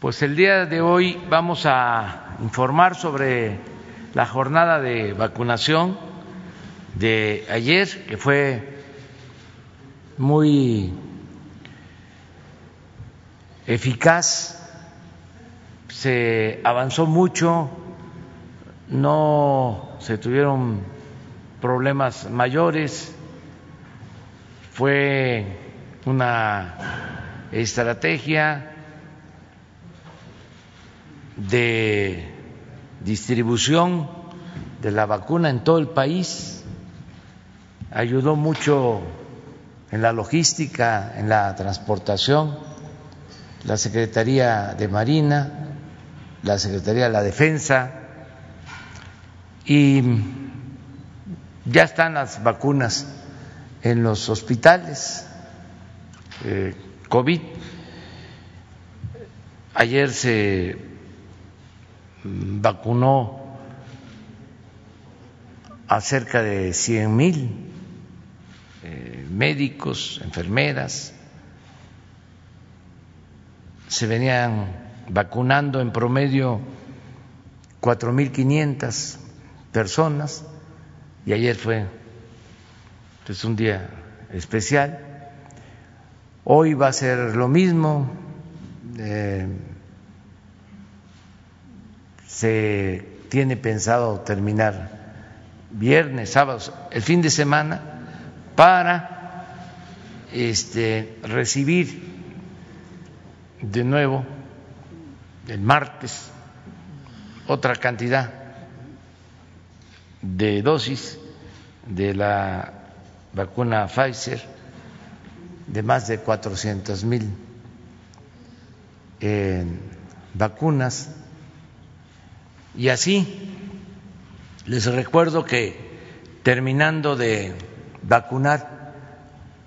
Pues el día de hoy vamos a informar sobre la jornada de vacunación de ayer, que fue muy eficaz, se avanzó mucho, no se tuvieron problemas mayores, fue una estrategia de distribución de la vacuna en todo el país, ayudó mucho en la logística, en la transportación, la Secretaría de Marina, la Secretaría de la Defensa. Y ya están las vacunas en los hospitales eh, COVID. Ayer se vacunó a cerca de 100 mil eh, médicos, enfermeras, se venían vacunando en promedio 4.500 personas y ayer fue pues, un día especial. Hoy va a ser lo mismo. Eh, se tiene pensado terminar viernes, sábados, el fin de semana, para este, recibir de nuevo el martes otra cantidad de dosis de la vacuna Pfizer de más de 400 mil eh, vacunas y así les recuerdo que terminando de vacunar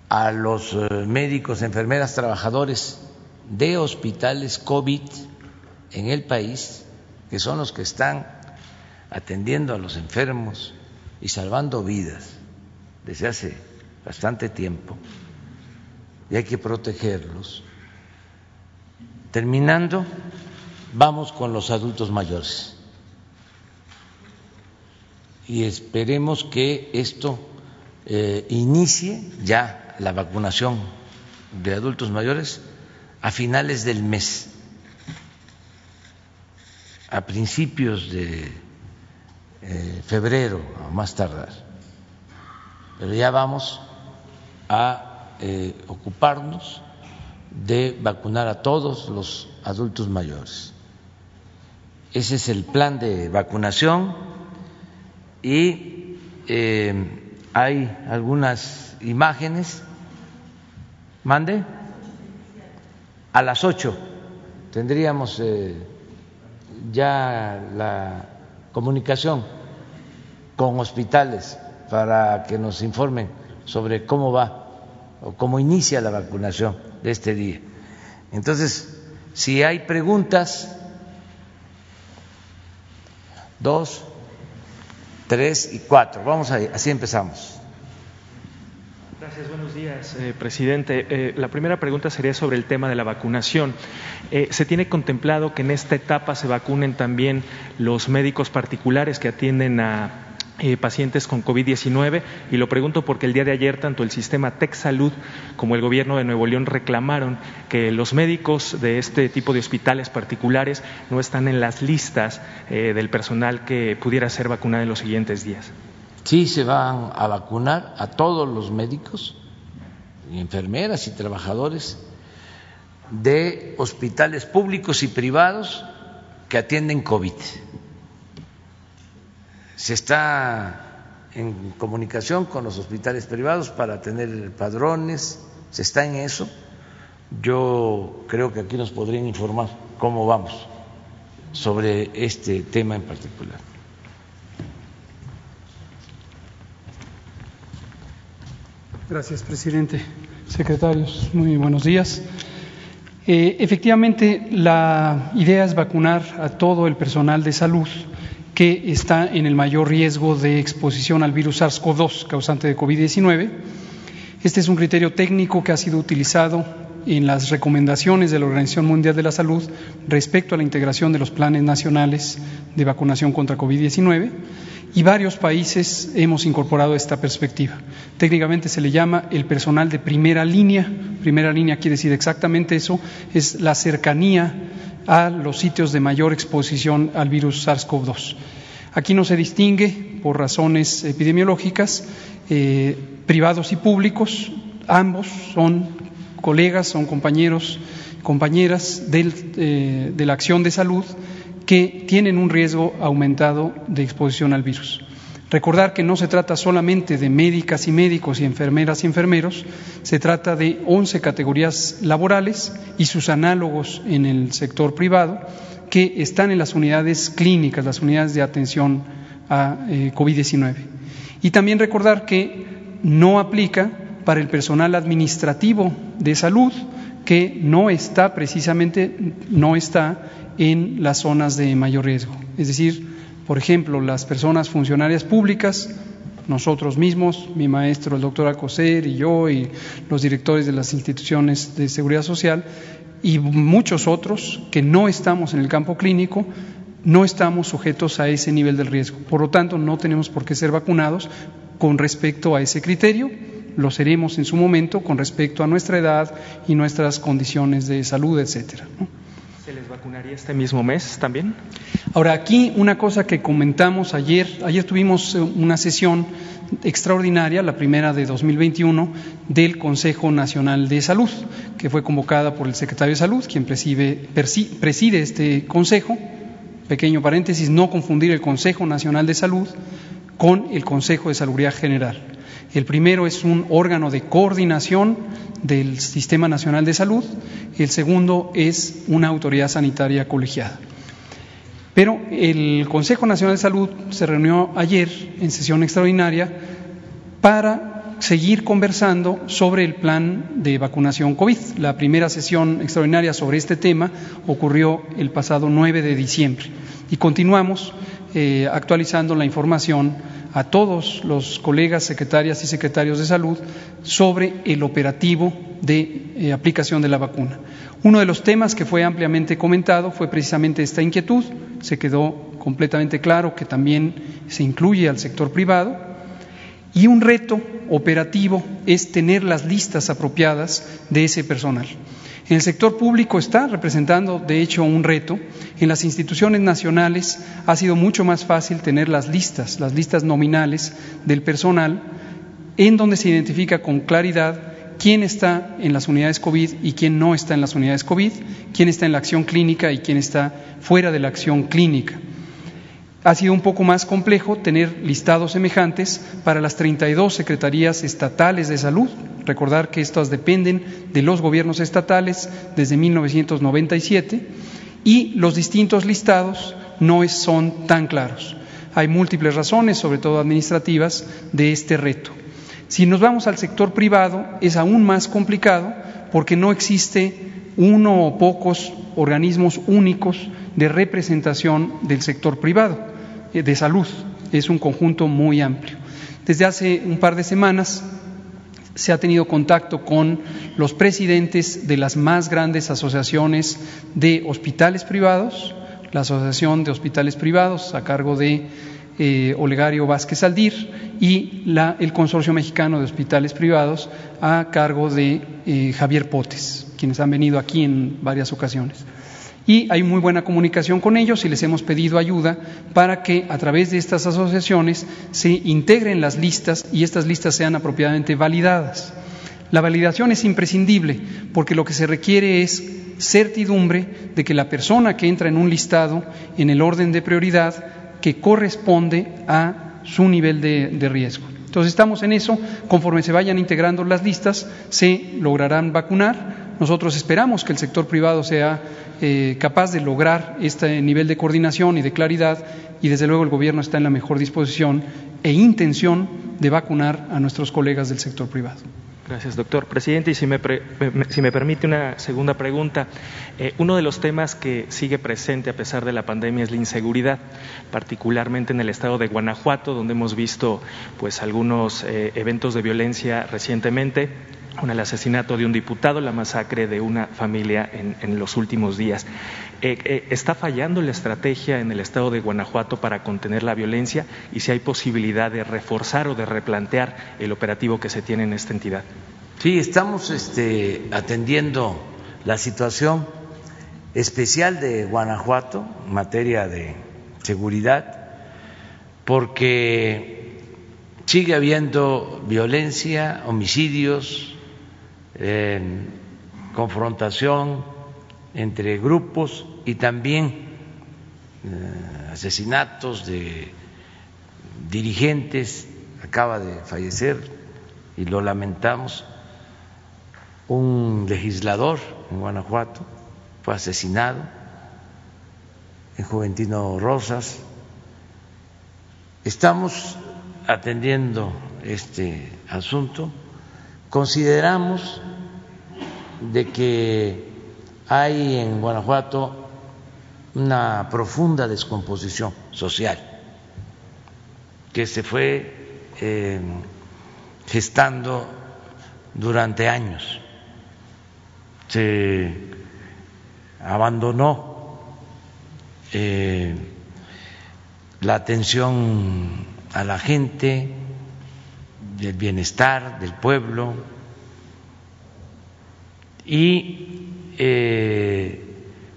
a los eh, médicos, enfermeras, trabajadores de hospitales COVID en el país, que son los que están atendiendo a los enfermos y salvando vidas desde hace bastante tiempo, y hay que protegerlos. Terminando, vamos con los adultos mayores y esperemos que esto eh, inicie ya la vacunación de adultos mayores a finales del mes, a principios de eh, febrero, a más tardar. Pero ya vamos a eh, ocuparnos de vacunar a todos los adultos mayores. Ese es el plan de vacunación y eh, hay algunas imágenes. Mande. A las ocho tendríamos eh, ya la comunicación con hospitales para que nos informen sobre cómo va o cómo inicia la vacunación de este día. Entonces, si hay preguntas, dos, tres y cuatro. Vamos ahí, así empezamos. Gracias, buenos días, eh, presidente. Eh, la primera pregunta sería sobre el tema de la vacunación. Eh, ¿Se tiene contemplado que en esta etapa se vacunen también los médicos particulares que atienden a eh, pacientes con COVID-19 y lo pregunto porque el día de ayer tanto el sistema Tech Salud como el gobierno de Nuevo León reclamaron que los médicos de este tipo de hospitales particulares no están en las listas eh, del personal que pudiera ser vacunado en los siguientes días. Sí, se van a vacunar a todos los médicos, enfermeras y trabajadores de hospitales públicos y privados que atienden COVID se está en comunicación con los hospitales privados para tener padrones, se está en eso. Yo creo que aquí nos podrían informar cómo vamos sobre este tema en particular. Gracias, presidente. Secretarios, muy buenos días. Eh, efectivamente, la idea es vacunar a todo el personal de salud que está en el mayor riesgo de exposición al virus SARS-CoV-2 causante de COVID-19. Este es un criterio técnico que ha sido utilizado en las recomendaciones de la Organización Mundial de la Salud respecto a la integración de los planes nacionales de vacunación contra COVID-19 y varios países hemos incorporado esta perspectiva. Técnicamente se le llama el personal de primera línea. Primera línea quiere decir exactamente eso, es la cercanía a los sitios de mayor exposición al virus SARS-CoV-2. Aquí no se distingue por razones epidemiológicas, eh, privados y públicos, ambos son colegas, son compañeros, compañeras eh, de la acción de salud que tienen un riesgo aumentado de exposición al virus. Recordar que no se trata solamente de médicas y médicos y enfermeras y enfermeros, se trata de 11 categorías laborales y sus análogos en el sector privado que están en las unidades clínicas, las unidades de atención a eh, COVID-19. Y también recordar que no aplica para el personal administrativo de salud, que no está precisamente, no está en las zonas de mayor riesgo. Es decir, por ejemplo, las personas funcionarias públicas, nosotros mismos, mi maestro, el doctor Alcocer y yo, y los directores de las instituciones de seguridad social, y muchos otros que no estamos en el campo clínico, no estamos sujetos a ese nivel del riesgo. Por lo tanto, no tenemos por qué ser vacunados con respecto a ese criterio. Lo seremos en su momento con respecto a nuestra edad y nuestras condiciones de salud, etcétera. ¿Se les vacunaría este mismo mes también? Ahora, aquí una cosa que comentamos ayer, ayer tuvimos eh, una sesión extraordinaria, la primera de 2021, del Consejo Nacional de Salud, que fue convocada por el secretario de Salud, quien preside, este consejo. Pequeño paréntesis, no confundir el Consejo Nacional de Salud con el Consejo de Salubridad General. El primero es un órgano de coordinación del Sistema Nacional de Salud, el segundo es una autoridad sanitaria colegiada. Pero el Consejo Nacional de Salud se reunió ayer en sesión extraordinaria para seguir conversando sobre el plan de vacunación COVID. La primera sesión extraordinaria sobre este tema ocurrió el pasado 9 de diciembre y continuamos eh, actualizando la información a todos los colegas, secretarias y secretarios de salud sobre el operativo de eh, aplicación de la vacuna. Uno de los temas que fue ampliamente comentado fue precisamente esta inquietud. Se quedó completamente claro que también se incluye al sector privado. Y un reto operativo es tener las listas apropiadas de ese personal. En el sector público está representando, de hecho, un reto. En las instituciones nacionales ha sido mucho más fácil tener las listas, las listas nominales del personal, en donde se identifica con claridad quién está en las unidades COVID y quién no está en las unidades COVID, quién está en la acción clínica y quién está fuera de la acción clínica. Ha sido un poco más complejo tener listados semejantes para las 32 secretarías estatales de salud. Recordar que estas dependen de los gobiernos estatales desde 1997 y los distintos listados no son tan claros. Hay múltiples razones, sobre todo administrativas, de este reto. Si nos vamos al sector privado, es aún más complicado porque no existe uno o pocos organismos únicos de representación del sector privado. Eh, de salud. Es un conjunto muy amplio. Desde hace un par de semanas se ha tenido contacto con los presidentes de las más grandes asociaciones de hospitales privados, la Asociación de Hospitales Privados a cargo de eh, Olegario Vázquez Aldir y la, el Consorcio Mexicano de Hospitales Privados a cargo de eh, Javier Potes, quienes han venido aquí en varias ocasiones y hay muy buena comunicación con ellos y les hemos pedido ayuda para que a través de estas asociaciones se integren las listas y estas listas sean apropiadamente validadas. La validación es imprescindible porque lo que se requiere es certidumbre de que la persona que entra en un listado en el orden de prioridad que corresponde a su nivel de, riesgo. Entonces estamos en eso, conforme se vayan integrando las listas, se lograrán vacunar. Nosotros esperamos que el sector privado sea eh, capaz de lograr este nivel de coordinación y de claridad y desde luego el Gobierno está en la mejor disposición e intención de vacunar a nuestros colegas del sector privado. Gracias, doctor. Presidente, y si me, permite una segunda pregunta, eh, uno de los temas que sigue presente a pesar de la pandemia es la inseguridad, particularmente en el estado de Guanajuato, donde hemos visto pues algunos eh, eventos de violencia recientemente con el asesinato de un diputado, la masacre de una familia en, los últimos días. Eh, eh, ¿Está fallando la estrategia en el estado de Guanajuato para contener la violencia y si hay posibilidad de reforzar o de replantear el operativo que se tiene en esta entidad? Sí, estamos este, atendiendo la situación especial de Guanajuato en materia de seguridad, porque sigue habiendo violencia, homicidios, confrontación entre grupos y también eh, asesinatos de dirigentes. Acaba de fallecer y lo lamentamos un legislador en Guanajuato fue asesinado en Juventino Rosas. Estamos atendiendo este asunto. Consideramos de que hay en Guanajuato una profunda descomposición social que se fue eh, gestando durante años. Se abandonó eh, la atención a la gente, del bienestar del pueblo y eh,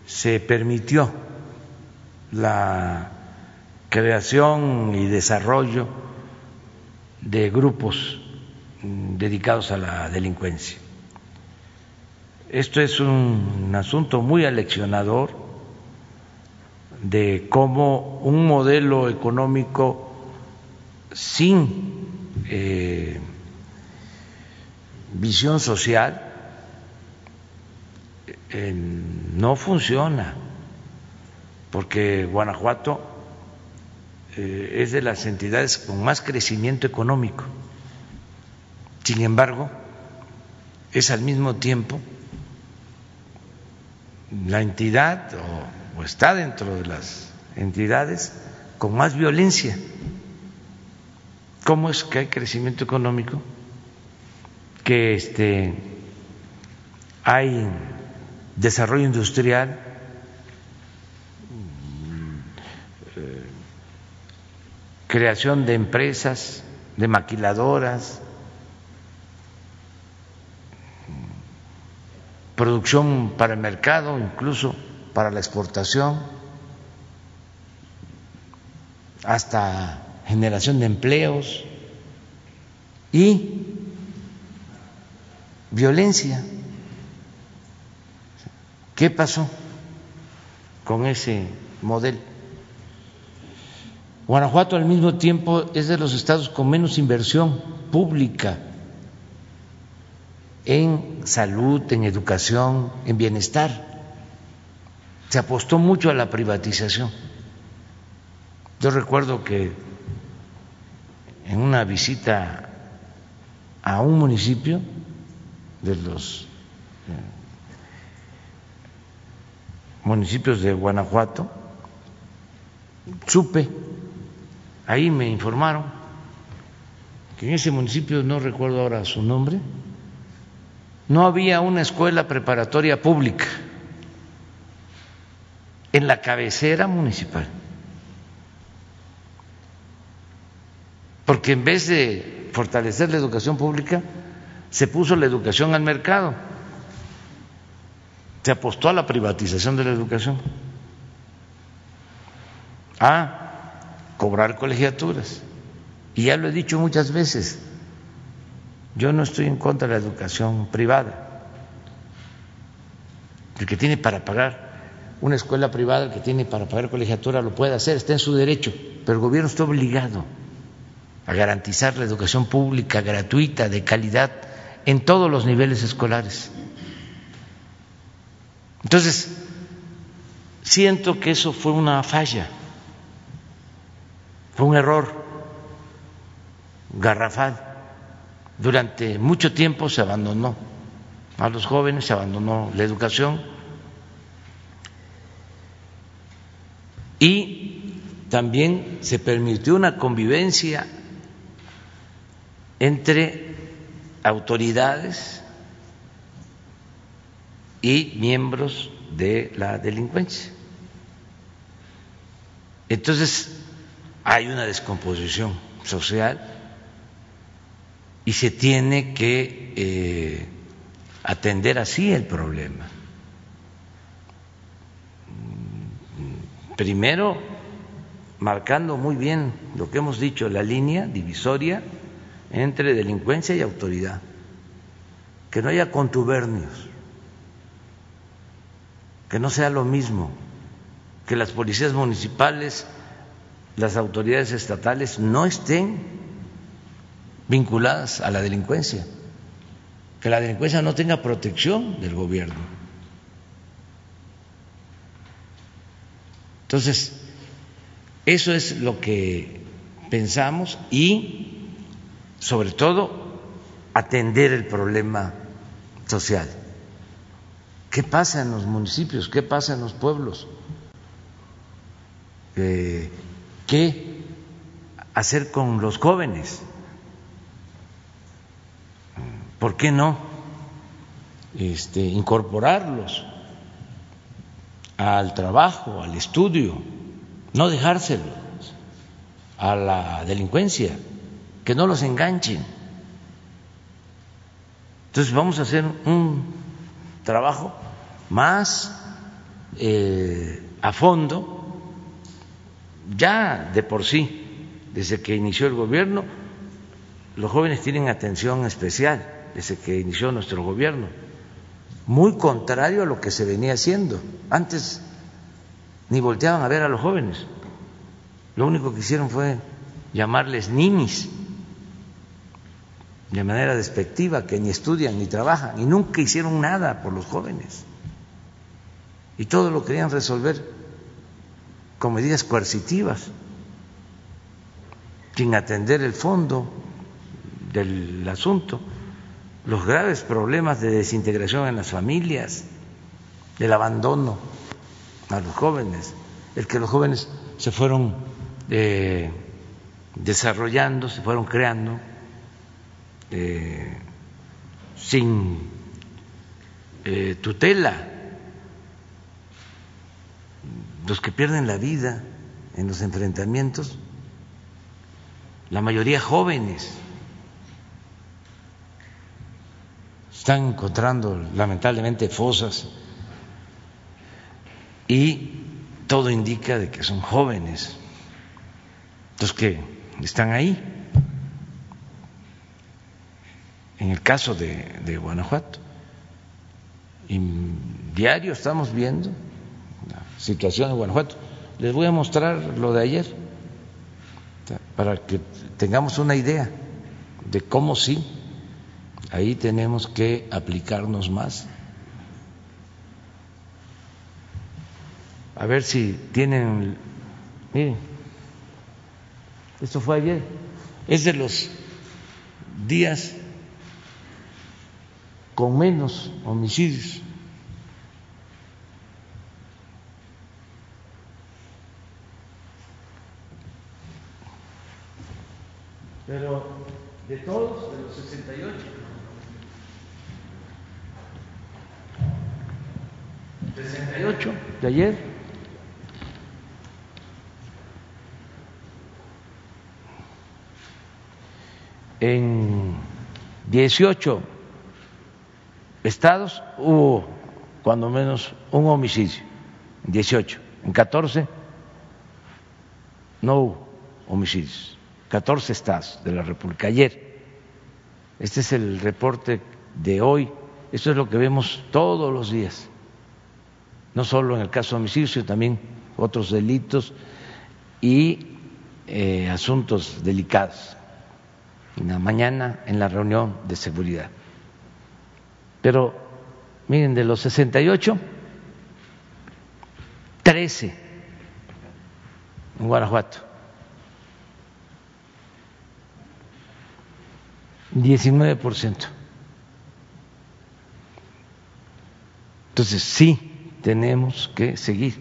se permitió la creación y desarrollo de grupos dedicados a la delincuencia. Esto es un asunto muy aleccionador de cómo un modelo económico sin eh, visión social no funciona, porque Guanajuato eh, es de las entidades con más crecimiento económico. Sin embargo, es al mismo tiempo la entidad o, está dentro de las entidades con más violencia. ¿Cómo es que hay crecimiento económico? Que este, hay desarrollo industrial, creación de empresas, de maquiladoras, producción para el mercado, incluso para la exportación, hasta generación de empleos y violencia. ¿Qué pasó con ese modelo? Guanajuato al mismo tiempo es de los estados con menos inversión pública en salud, en educación, en bienestar. Se apostó mucho a la privatización. Yo recuerdo que en una visita a un municipio de los eh, municipios de Guanajuato, supe, ahí me informaron, que en ese municipio, no recuerdo ahora su nombre, no había una escuela preparatoria pública en la cabecera municipal. Porque en vez de fortalecer la educación pública, se puso la educación al mercado. Se apostó a la privatización de la educación, a cobrar colegiaturas. Y ya lo he dicho muchas veces, yo no estoy en contra de la educación privada. El que tiene para pagar una escuela privada, el que tiene para pagar colegiatura, lo puede hacer, está en su derecho, pero el gobierno está obligado a garantizar la educación pública gratuita, de calidad, en todos los niveles escolares. Entonces, siento que eso fue una falla, fue un error garrafal. Durante mucho tiempo se abandonó a los jóvenes, se abandonó la educación. Y también se permitió una convivencia entre autoridades y miembros de la delincuencia. Entonces, hay una descomposición social y se tiene que eh, atender así el problema. Primero, marcando muy bien lo que hemos dicho, la línea divisoria entre delincuencia y autoridad, que no haya contubernios, que no sea lo mismo, que las policías municipales, las autoridades estatales no estén vinculadas a la delincuencia, que la delincuencia no tenga protección del gobierno. Entonces, eso es lo que pensamos y, sobre todo, atender el problema social. ¿Qué pasa en los municipios? ¿Qué pasa en los pueblos? Eh, ¿Qué hacer con los jóvenes? ¿Por qué no este, incorporarlos al trabajo, al estudio? no dejárselos a la delincuencia, que no los enganchen. Entonces vamos a hacer un trabajo más eh, a fondo, ya de por sí, desde que inició el gobierno, los jóvenes tienen atención especial, desde que inició nuestro gobierno, muy contrario a lo que se venía haciendo. Antes ni volteaban a ver a los jóvenes. Lo único que hicieron fue llamarles ninis de manera despectiva, que ni estudian ni trabajan y nunca hicieron nada por los jóvenes. Y todo lo querían resolver con medidas coercitivas, sin atender el fondo del asunto, los graves problemas de desintegración en las familias, del abandono a los jóvenes, el que los jóvenes se fueron eh, desarrollando, se fueron creando eh, sin eh, tutela, los que pierden la vida en los enfrentamientos, la mayoría jóvenes, están encontrando lamentablemente fosas y todo indica de que son jóvenes los que están ahí. En el caso de, Guanajuato, diario estamos viendo situación de Guanajuato. Les voy a mostrar lo de ayer para que tengamos una idea de cómo sí, ahí tenemos que aplicarnos más. a ver si tienen, miren, esto fue ayer, es de los días con menos homicidios. Pero de todos, de los 68. 68 de ayer en 18 estados hubo cuando menos un homicidio, en 18, en 14 no hubo homicidios, 14 estados de la República. Ayer, este es el reporte de hoy, esto es lo que vemos todos los días, no solo en el caso de homicidios, sino también otros delitos y eh, asuntos delicados en mañana en la reunión de seguridad. Pero miren, de los 68, 13 en Guanajuato, 19%. Entonces sí tenemos que seguir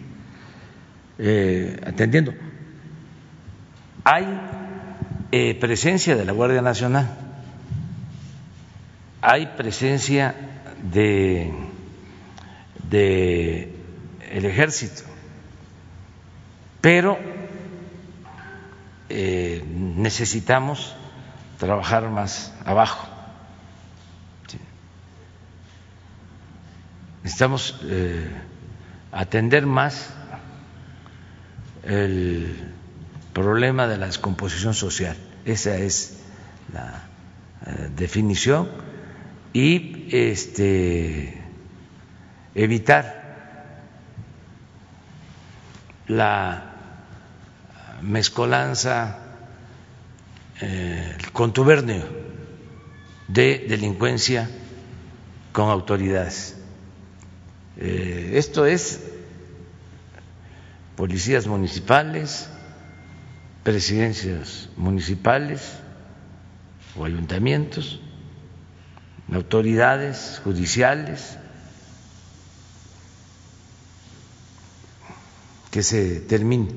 eh, atendiendo. Hay eh, presencia de la Guardia Nacional, hay presencia de el ejército, pero eh, necesitamos trabajar más abajo. Necesitamos eh, atender más el problema de la descomposición social. Esa es la eh, definición y este evitar la mezcolanza, eh, contubernio de delincuencia con autoridades. Eh, esto es policías municipales, presidencias municipales o ayuntamientos, autoridades judiciales, que se termine.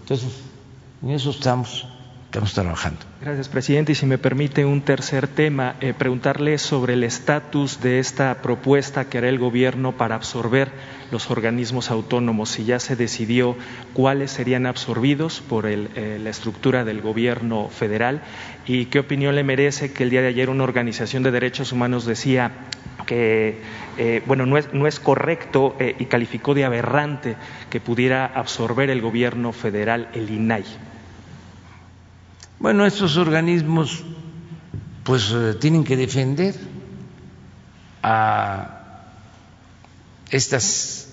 Entonces, en eso estamos Gracias, presidente. Y si me permite un tercer tema, eh, preguntarle sobre el estatus de esta propuesta que hará el Gobierno para absorber los organismos autónomos, si ya se decidió cuáles serían absorbidos por eh, la estructura del Gobierno federal y qué opinión le merece que el día de ayer una organización de derechos humanos decía que eh, bueno, no es, no es correcto y calificó de aberrante que pudiera absorber el gobierno federal el INAI. Bueno, estos organismos pues eh, tienen que defender a estas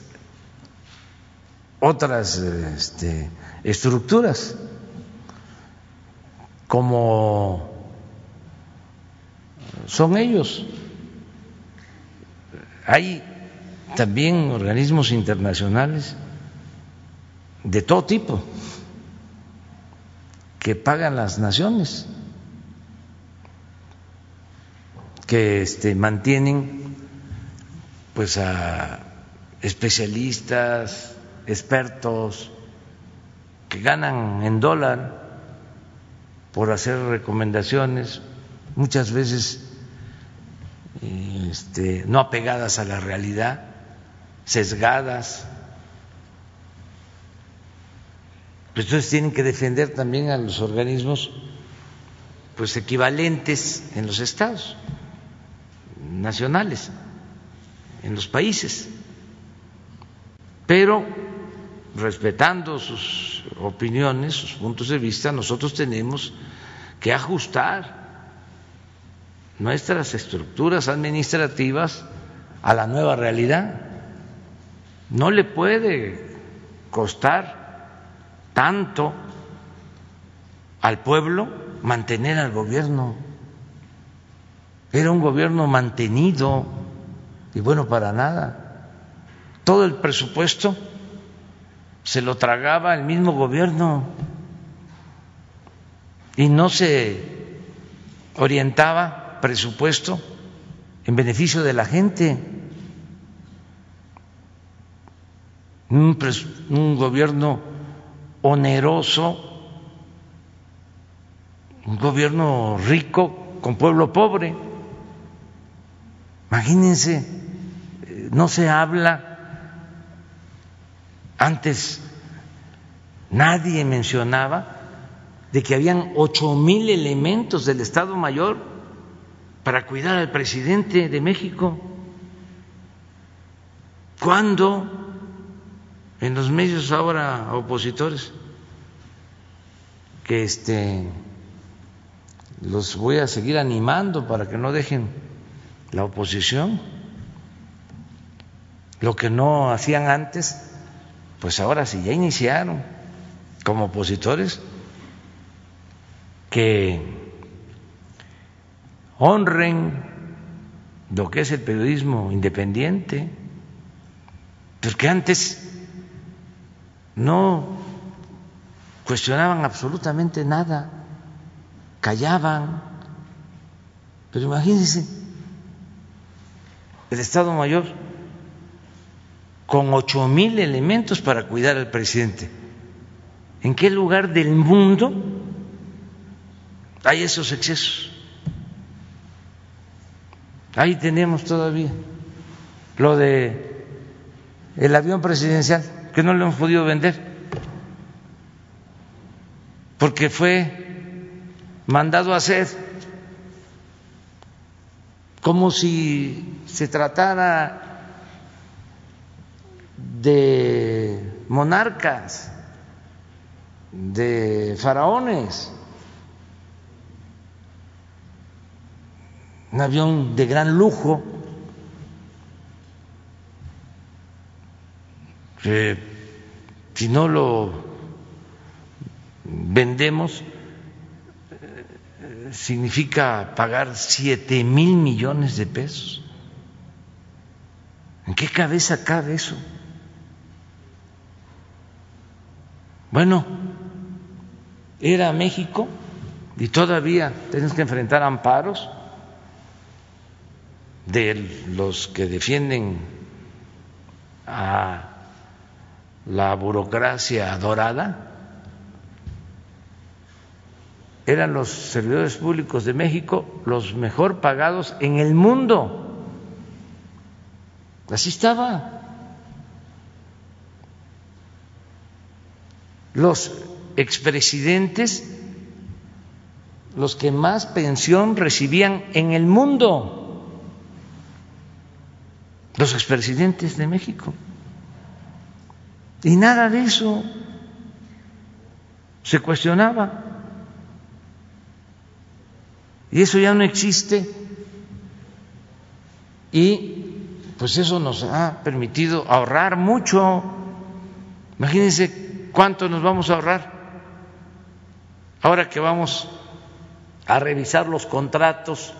otras este, estructuras como son ellos. Hay también organismos internacionales de todo tipo que pagan las naciones, que este, mantienen pues a especialistas, expertos, que ganan en dólar por hacer recomendaciones, muchas veces este, no apegadas a la realidad, sesgadas. Pues entonces tienen que defender también a los organismos pues equivalentes en los estados nacionales, en los países, pero respetando sus opiniones, sus puntos de vista, nosotros tenemos que ajustar nuestras estructuras administrativas a la nueva realidad. No le puede costar tanto al pueblo mantener al gobierno. Era un gobierno mantenido y bueno para nada. Todo el presupuesto se lo tragaba el mismo gobierno y no se orientaba presupuesto en beneficio de la gente. Un, un gobierno oneroso, un gobierno rico con pueblo pobre. Imagínense, eh, no se habla, antes nadie mencionaba de que habían ocho mil elementos del Estado Mayor para cuidar al presidente de México. ¿Cuándo en los medios ahora opositores que este los voy a seguir animando para que no dejen la oposición. Lo que no hacían antes pues ahora sí ya iniciaron como opositores que honren lo que es el periodismo independiente porque antes no cuestionaban absolutamente nada, callaban. Pero imagínense, el Estado Mayor con ocho mil elementos para cuidar al presidente. ¿En qué lugar del mundo hay esos excesos? Ahí tenemos todavía lo de el avión presidencial, que no lo hemos podido vender, porque fue mandado a hacer como si se tratara de monarcas, de faraones. Un avión de gran lujo si no lo vendemos, significa pagar siete mil millones de pesos. ¿En qué cabeza cabe eso? Bueno, era México y todavía tenemos que enfrentar amparos de los que defienden a la burocracia dorada, eran los servidores públicos de México los mejor pagados en el mundo. Así estaba. Los expresidentes, los que más pensión recibían en el mundo, los expresidentes de México. Y nada de eso se cuestionaba. Y eso ya no existe. Y pues eso nos ha permitido ahorrar mucho. Imagínense cuánto nos vamos a ahorrar. Ahora que vamos a revisar los contratos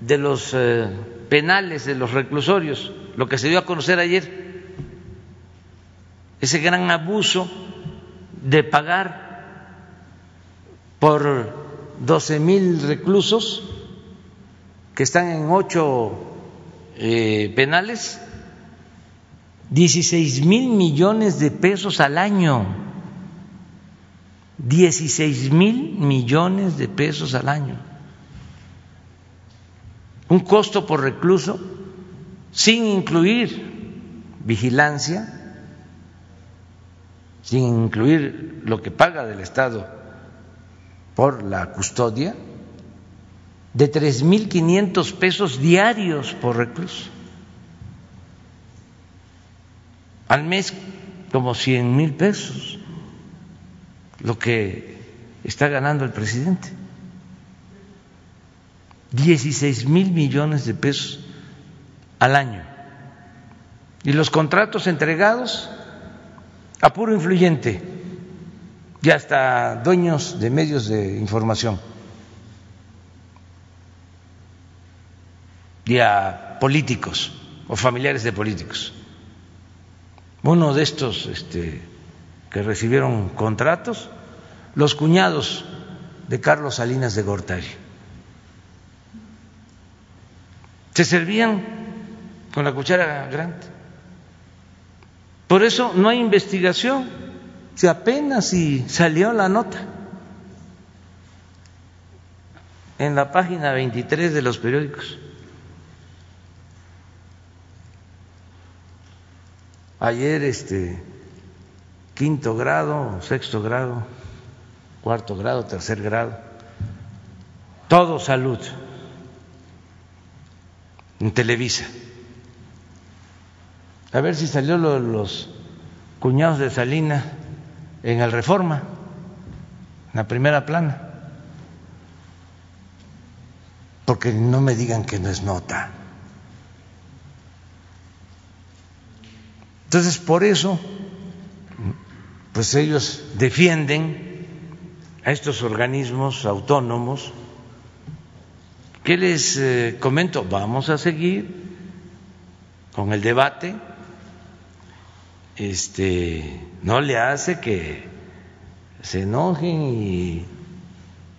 de los eh, penales, de los reclusorios, lo que se dio a conocer ayer, ese gran abuso de pagar por 12 mil reclusos que están en ocho eh, penales, 16 mil millones de pesos al año, 16 mil millones de pesos al año, un costo por recluso sin incluir vigilancia sin incluir lo que paga del Estado por la custodia, de 3.500 pesos diarios por recluso. Al mes como 100 mil pesos, lo que está ganando el presidente. 16 mil millones de pesos al año. Y los contratos entregados a puro influyente y hasta dueños de medios de información y a políticos o familiares de políticos. Uno de estos este, que recibieron contratos, los cuñados de Carlos Salinas de Gortari. Se servían con la cuchara grande. Por eso no hay investigación, si apenas si salió la nota en la página 23 de los periódicos. Ayer este quinto grado, sexto grado, cuarto grado, tercer grado, todo salud en Televisa. A ver si salió los cuñados de Salina en el Reforma, en la primera plana. Porque no me digan que no es nota. Entonces, por eso, pues ellos defienden a estos organismos autónomos. ¿Qué les eh, comento? Vamos a seguir con el debate este, no le hace que se enojen y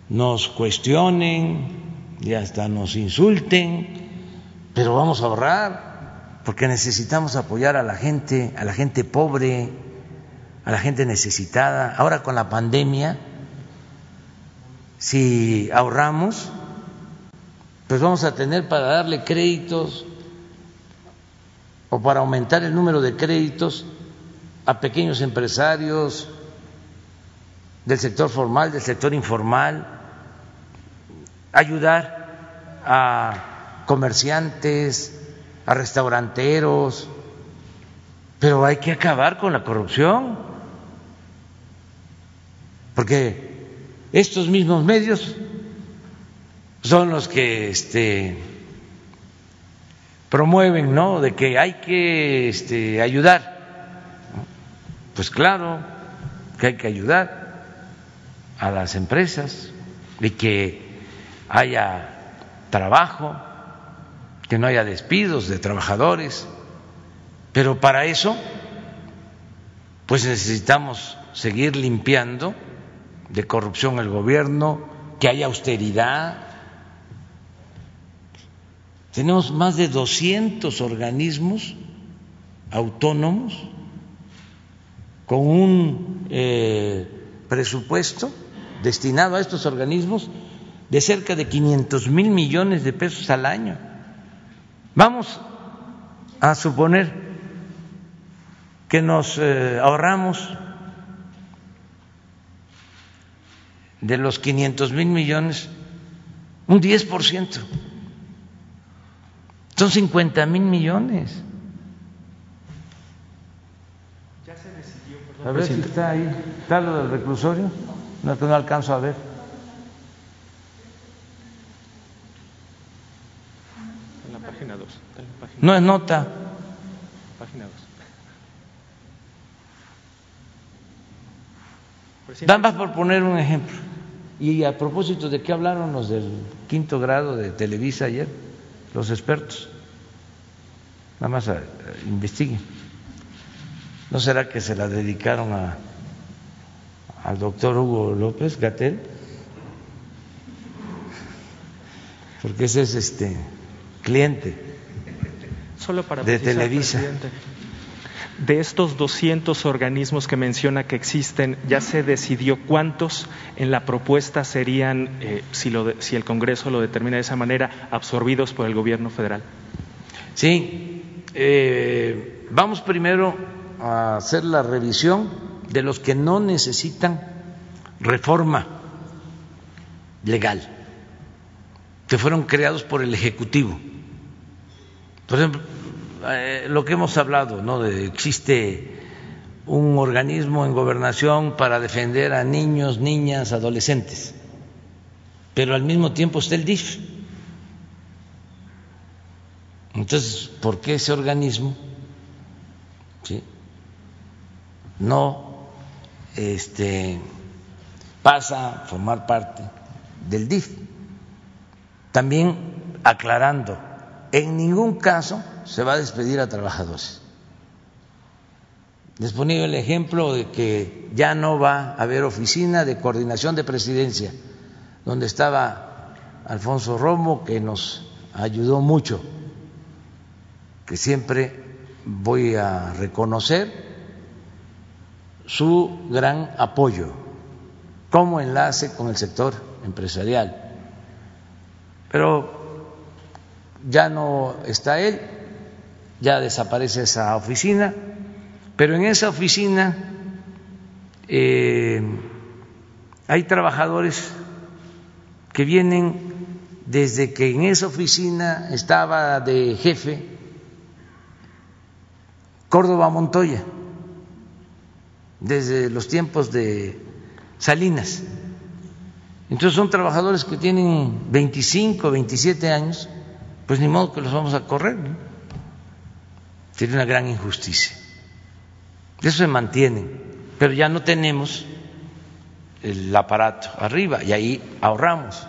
nos cuestionen y hasta nos insulten, pero vamos a ahorrar porque necesitamos apoyar a la gente, a la gente pobre, a la gente necesitada. Ahora con la pandemia, si ahorramos, pues vamos a tener para darle créditos o para aumentar el número de créditos a pequeños empresarios del sector formal, del sector informal, ayudar a comerciantes, a restauranteros, pero hay que acabar con la corrupción, porque estos mismos medios son los que este, promueven, ¿no? De que hay que este, ayudar. Pues claro que hay que ayudar a las empresas y que haya trabajo, que no haya despidos de trabajadores, pero para eso, pues necesitamos seguir limpiando de corrupción el gobierno, que haya austeridad, tenemos más de 200 organismos autónomos con un eh, presupuesto destinado a estos organismos de cerca de 500 mil millones de pesos al año. Vamos a suponer que nos eh, ahorramos de los 500 mil millones un 10 por ciento son 50 mil millones. Ya se decidió, perdón, A ver si está ahí. ¿Está lo del reclusorio? No, no alcanzo a ver. En la página 2. No es nota. Página 2. Dan más por poner un ejemplo. Y a propósito de qué hablaron los del quinto grado de Televisa ayer los expertos. Nada más eh, investiguen. ¿No será que se la dedicaron a, al doctor Hugo López Gatel? Porque ese es este cliente Solo para de Televisa. De estos 200 organismos que menciona que existen, ¿ya se decidió cuántos en la propuesta serían, eh, si, lo si, el Congreso lo determina de esa manera, absorbidos por el Gobierno federal? Sí, eh, vamos primero a hacer la revisión de los que no necesitan reforma legal, que fueron creados por el Ejecutivo. Por ejemplo, eh, lo que hemos hablado, ¿no? De, existe un organismo en gobernación para defender a niños, niñas, adolescentes, pero al mismo tiempo está el DIF. Entonces, ¿por qué ese organismo no este, pasa a formar parte del DIF? También aclarando, en ningún caso se va a despedir a trabajadores. Les ponía el ejemplo de que ya no va a haber oficina de coordinación de presidencia, donde estaba Alfonso Romo, que nos ayudó mucho, que siempre voy a reconocer su gran apoyo como enlace con el sector empresarial. Pero ya no está él, ya desaparece esa oficina, pero en esa oficina eh, hay trabajadores que vienen desde que en esa oficina estaba de jefe Córdoba Montoya, desde los tiempos de Salinas. Entonces son trabajadores que tienen 25, 27 años, pues ni modo que los vamos a correr. ¿no? Sería una gran injusticia. Eso se mantiene, pero ya no tenemos el aparato arriba y ahí ahorramos,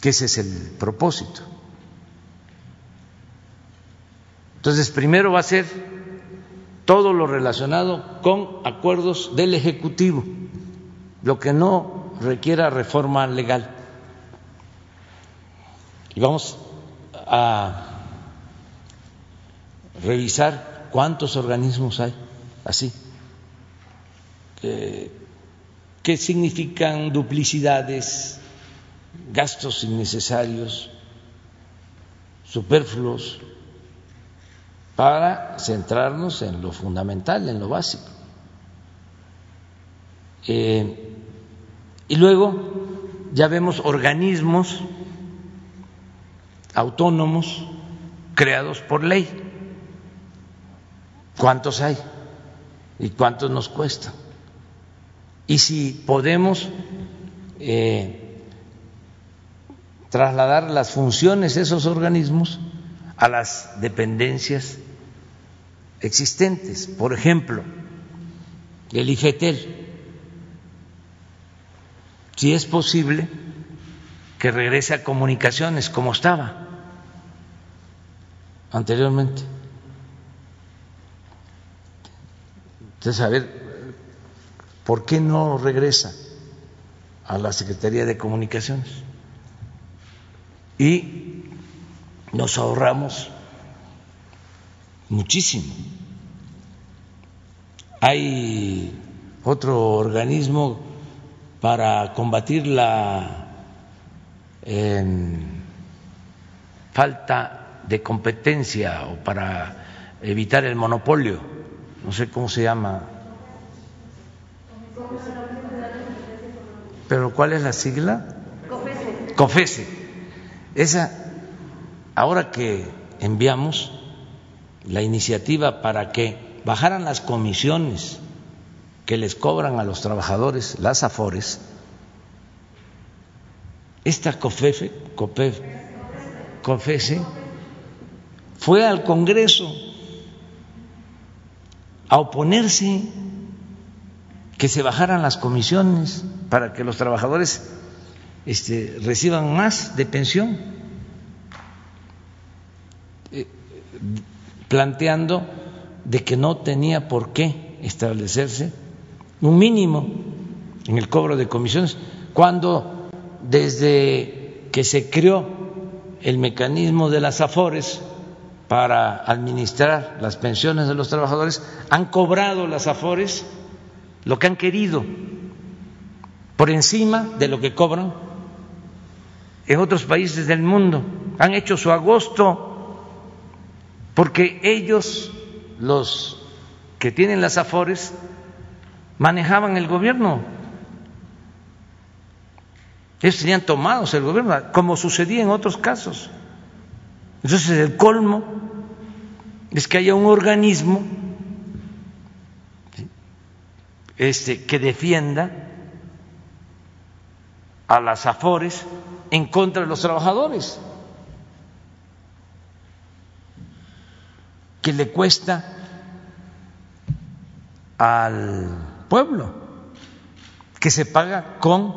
que ese es el propósito. Entonces, primero va a ser todo lo relacionado con acuerdos del Ejecutivo, lo que no requiera reforma legal. Y vamos a revisar cuántos organismos hay así, qué significan duplicidades, gastos innecesarios, superfluos, para centrarnos en lo fundamental, en lo básico. Eh, y luego ya vemos organismos autónomos creados por ley. ¿Cuántos hay? ¿Y cuántos nos cuesta? Y si podemos eh, trasladar las funciones de esos organismos a las dependencias existentes. Por ejemplo, el IFETEL si es posible que regrese a comunicaciones como estaba anteriormente. Entonces, a ver, ¿por qué no regresa a la Secretaría de Comunicaciones? Y nos ahorramos muchísimo. Hay otro organismo para combatir la falta de competencia o para evitar el monopolio, no sé cómo se llama. ¿Pero cuál es la sigla? COFESE. COFESE. Esa, ahora que enviamos la iniciativa para que bajaran las comisiones que les cobran a los trabajadores las AFORES, esta COFEFE, COFESE, fue al Congreso a oponerse que se bajaran las comisiones para que los trabajadores este, reciban más de pensión, eh, planteando de que no tenía por qué establecerse un mínimo en el cobro de comisiones, cuando desde que se creó el mecanismo de las AFORES para administrar las pensiones de los trabajadores, han cobrado las AFORES lo que han querido, por encima de lo que cobran en otros países del mundo. Han hecho su agosto porque ellos, los que tienen las AFORES, manejaban el gobierno. Ellos tenían tomados el gobierno, como sucedía en otros casos. Entonces el colmo es que haya un organismo este, que defienda a las afores en contra de los trabajadores, que le cuesta al pueblo, que se paga con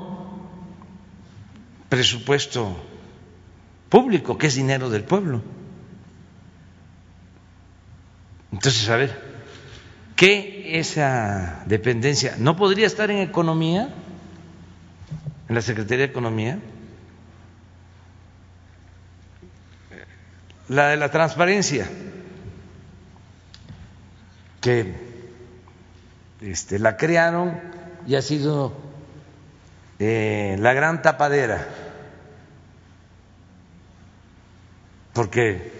presupuesto público, que es dinero del pueblo. Entonces, a ver, ¿qué esa dependencia no podría estar en economía, en la Secretaría de Economía? La de la transparencia, que este, la crearon y ha sido eh, la gran tapadera, porque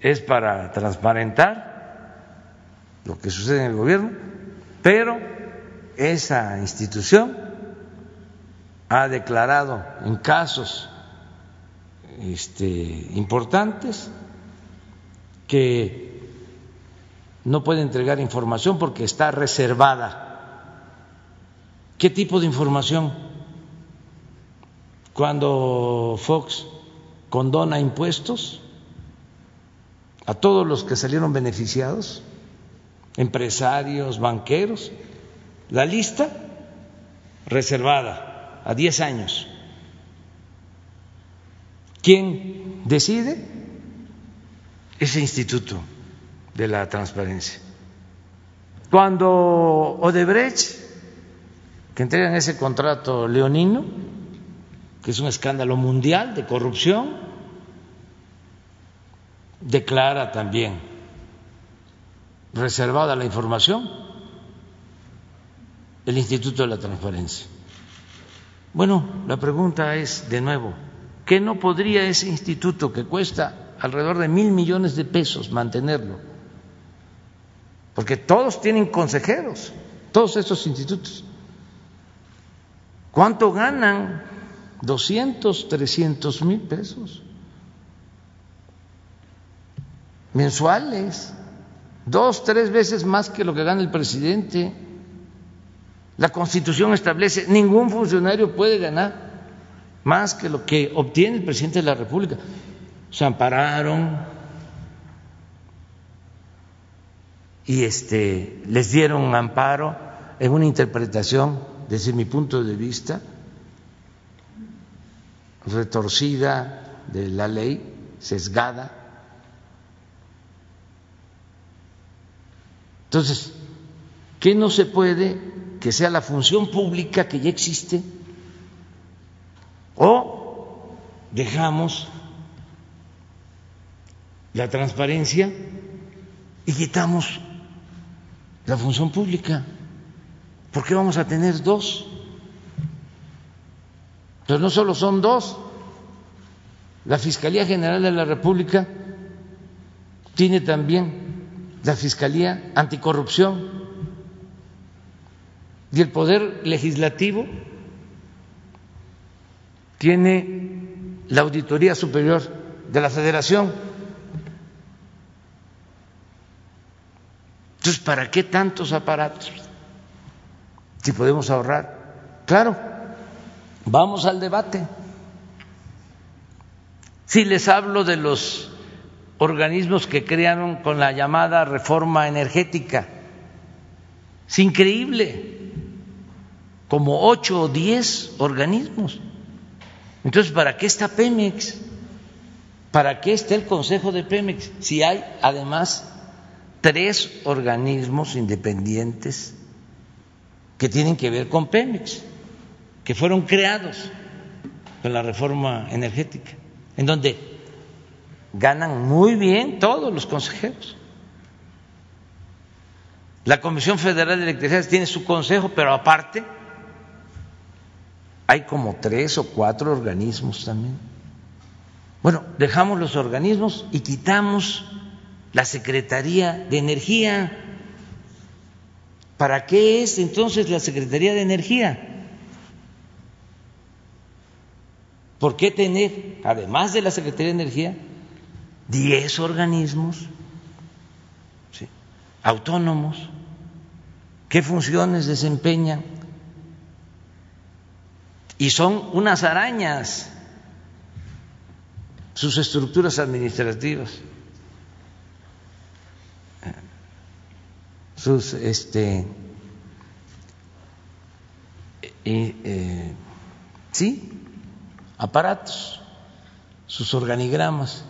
es para transparentar lo que sucede en el gobierno, pero esa institución ha declarado en casos este, importantes que no puede entregar información porque está reservada. ¿Qué tipo de información? Cuando Fox condona impuestos a todos los que salieron beneficiados, empresarios, banqueros, la lista reservada a 10 años. ¿Quién decide? Ese instituto de la transparencia. Cuando Odebrecht, que entregan ese contrato leonino, que es un escándalo mundial de corrupción, declara también reservada la información el Instituto de la Transparencia. Bueno, la pregunta es de nuevo, ¿qué no podría ese instituto que cuesta alrededor de mil millones de pesos mantenerlo porque todos tienen consejeros, todos estos institutos. ¿Cuánto ganan? 200, 300 mil pesos mensuales, dos, tres veces más que lo que gana el presidente. La Constitución establece, ningún funcionario puede ganar más que lo que obtiene el presidente de la República. Se ampararon y este, les dieron amparo en una interpretación, desde mi punto de vista, retorcida de la ley, sesgada. Entonces, ¿qué no se puede que sea la función pública que ya existe? ¿O dejamos la transparencia y quitamos la función pública? ¿Por qué vamos a tener dos? Pero no solo son dos. La Fiscalía General de la República tiene también la Fiscalía Anticorrupción y el Poder Legislativo tiene la Auditoría Superior de la Federación. Entonces, ¿para qué tantos aparatos? Si podemos ahorrar. Claro, vamos al debate. Si les hablo de los organismos que crearon con la llamada reforma energética, es increíble, como ocho o diez organismos. Entonces, ¿para qué está Pemex? ¿Para qué está el Consejo de Pemex? Si hay además tres organismos independientes que tienen que ver con Pemex, que fueron creados con la reforma energética, en donde ganan muy bien todos los consejeros. La Comisión Federal de Electricidad tiene su consejo, pero aparte hay como tres o cuatro organismos también. Bueno, dejamos los organismos y quitamos la Secretaría de Energía. ¿Para qué es entonces la Secretaría de Energía? ¿Por qué tener, además de la Secretaría de Energía, diez organismos autónomos? ¿Qué funciones desempeñan? y son unas arañas sus estructuras administrativas, sus este eh, sí aparatos, sus organigramas,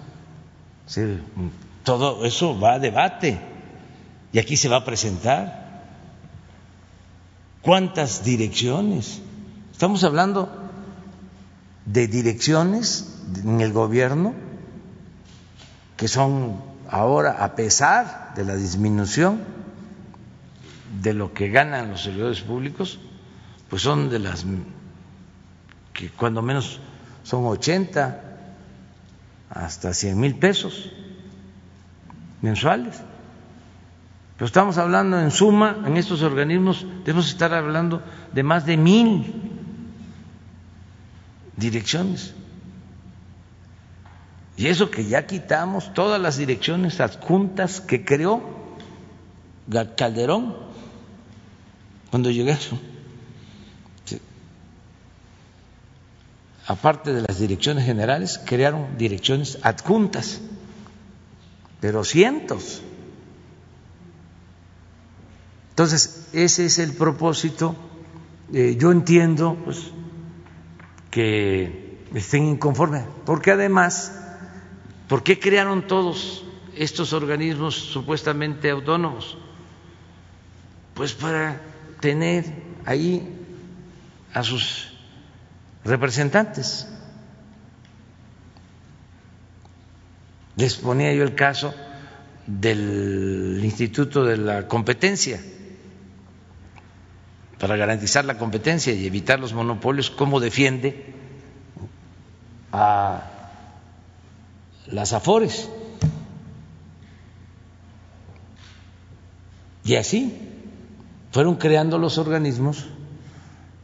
todo eso va a debate y aquí se va a presentar. Cuántas direcciones Estamos hablando de direcciones en el gobierno que son ahora, a pesar de la disminución de lo que ganan los servidores públicos, pues son de las que cuando menos son 80 hasta 100 mil pesos mensuales. Pero estamos hablando en suma, en estos organismos, debemos estar hablando de más de mil direcciones. Y eso que ya quitamos todas las direcciones adjuntas que creó Calderón cuando llegaron. Aparte de las direcciones generales, crearon direcciones adjuntas, pero cientos. Entonces, ese es el propósito. Eh, yo entiendo, pues, que estén inconformes, porque además, ¿por qué crearon todos estos organismos supuestamente autónomos? Pues para tener ahí a sus representantes. Les ponía yo el caso del Instituto de la Competencia para garantizar la competencia y evitar los monopolios, cómo defiende a las AFORES. Y así fueron creando los organismos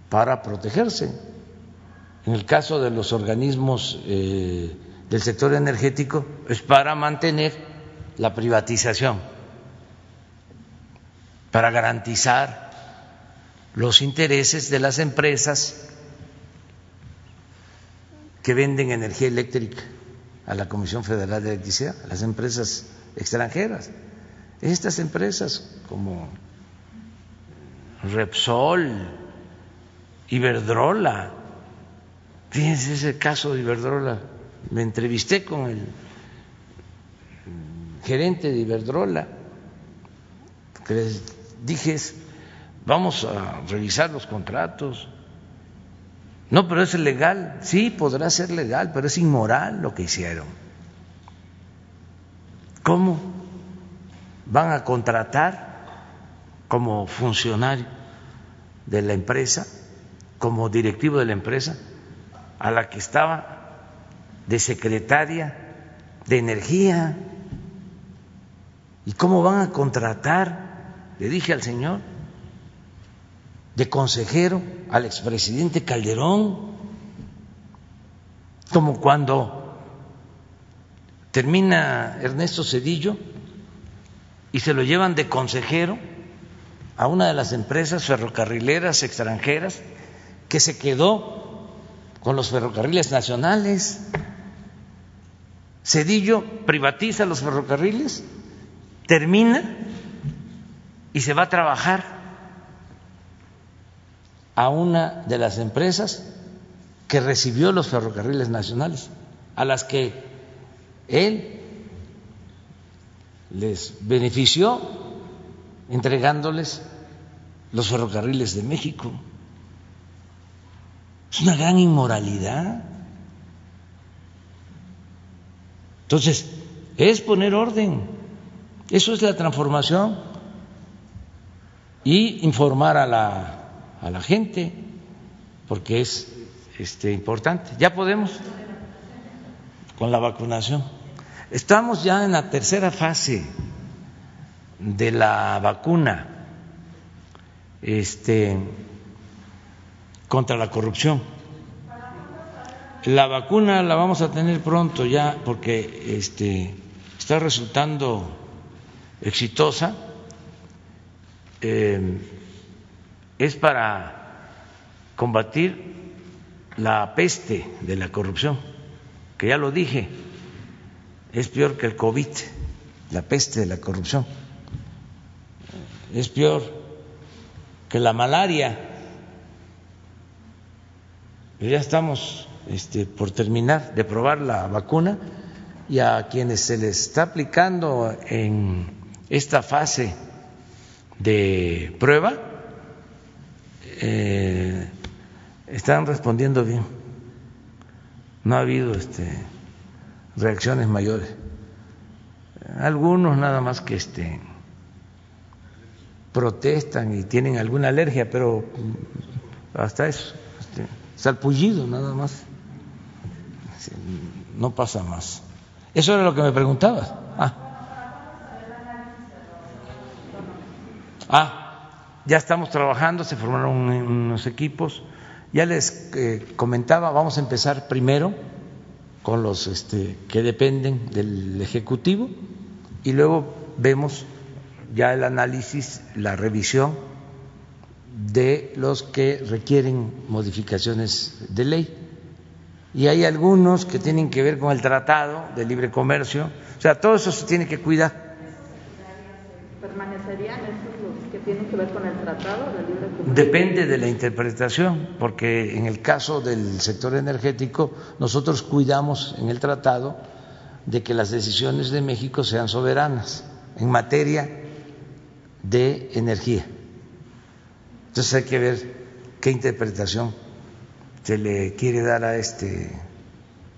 para protegerse. En el caso de los organismos eh, del sector energético es para mantener la privatización, para garantizar los intereses de las empresas que venden energía eléctrica a la Comisión Federal de Electricidad, a las empresas extranjeras. Estas empresas como Repsol, Iberdrola, fíjense ese caso de Iberdrola, me entrevisté con el gerente de Iberdrola, que les dije, vamos a revisar los contratos. No, pero es legal, sí, podrá ser legal, pero es inmoral lo que hicieron. ¿Cómo van a contratar como funcionario de la empresa, como directivo de la empresa, a la que estaba de secretaria de energía? ¿Y cómo van a contratar? Le dije al señor, de consejero al expresidente Calderón, como cuando termina Ernesto Cedillo y se lo llevan de consejero a una de las empresas ferrocarrileras extranjeras que se quedó con los ferrocarriles nacionales. Cedillo privatiza los ferrocarriles, termina y se va a trabajar a una de las empresas que recibió los ferrocarriles nacionales, a las que él les benefició entregándoles los ferrocarriles de México. Es una gran inmoralidad. Entonces, es poner orden. Eso es la transformación. Y informar a la a la gente, porque es este, importante. Ya podemos con la vacunación. Estamos ya en la tercera fase de la vacuna este, contra la corrupción. La vacuna la vamos a tener pronto ya porque este, está resultando exitosa. Eh, es para combatir la peste de la corrupción, que ya lo dije, es peor que el COVID, la peste de la corrupción, es peor que la malaria. ya estamos este, por terminar de probar la vacuna y a quienes se les está aplicando en esta fase de prueba, eh, están respondiendo bien. No ha habido este, reacciones mayores. Algunos nada más que este, protestan y tienen alguna alergia, pero hasta eso, este, salpullido nada más. No pasa más. Eso era lo que me preguntabas. Ah. ah ya estamos trabajando, se formaron unos equipos. Ya les eh, comentaba, vamos a empezar primero con los este, que dependen del Ejecutivo y luego vemos ya el análisis, la revisión de los que requieren modificaciones de ley. Y hay algunos que tienen que ver con el Tratado de Libre Comercio. O sea, todo eso se tiene que cuidar. ¿Permanecerían tienen que ver con el Tratado de Libre Comercio? Depende de la interpretación, porque en el caso del sector energético nosotros cuidamos en el tratado de que las decisiones de México sean soberanas en materia de energía. Entonces hay que ver qué interpretación se le quiere dar a este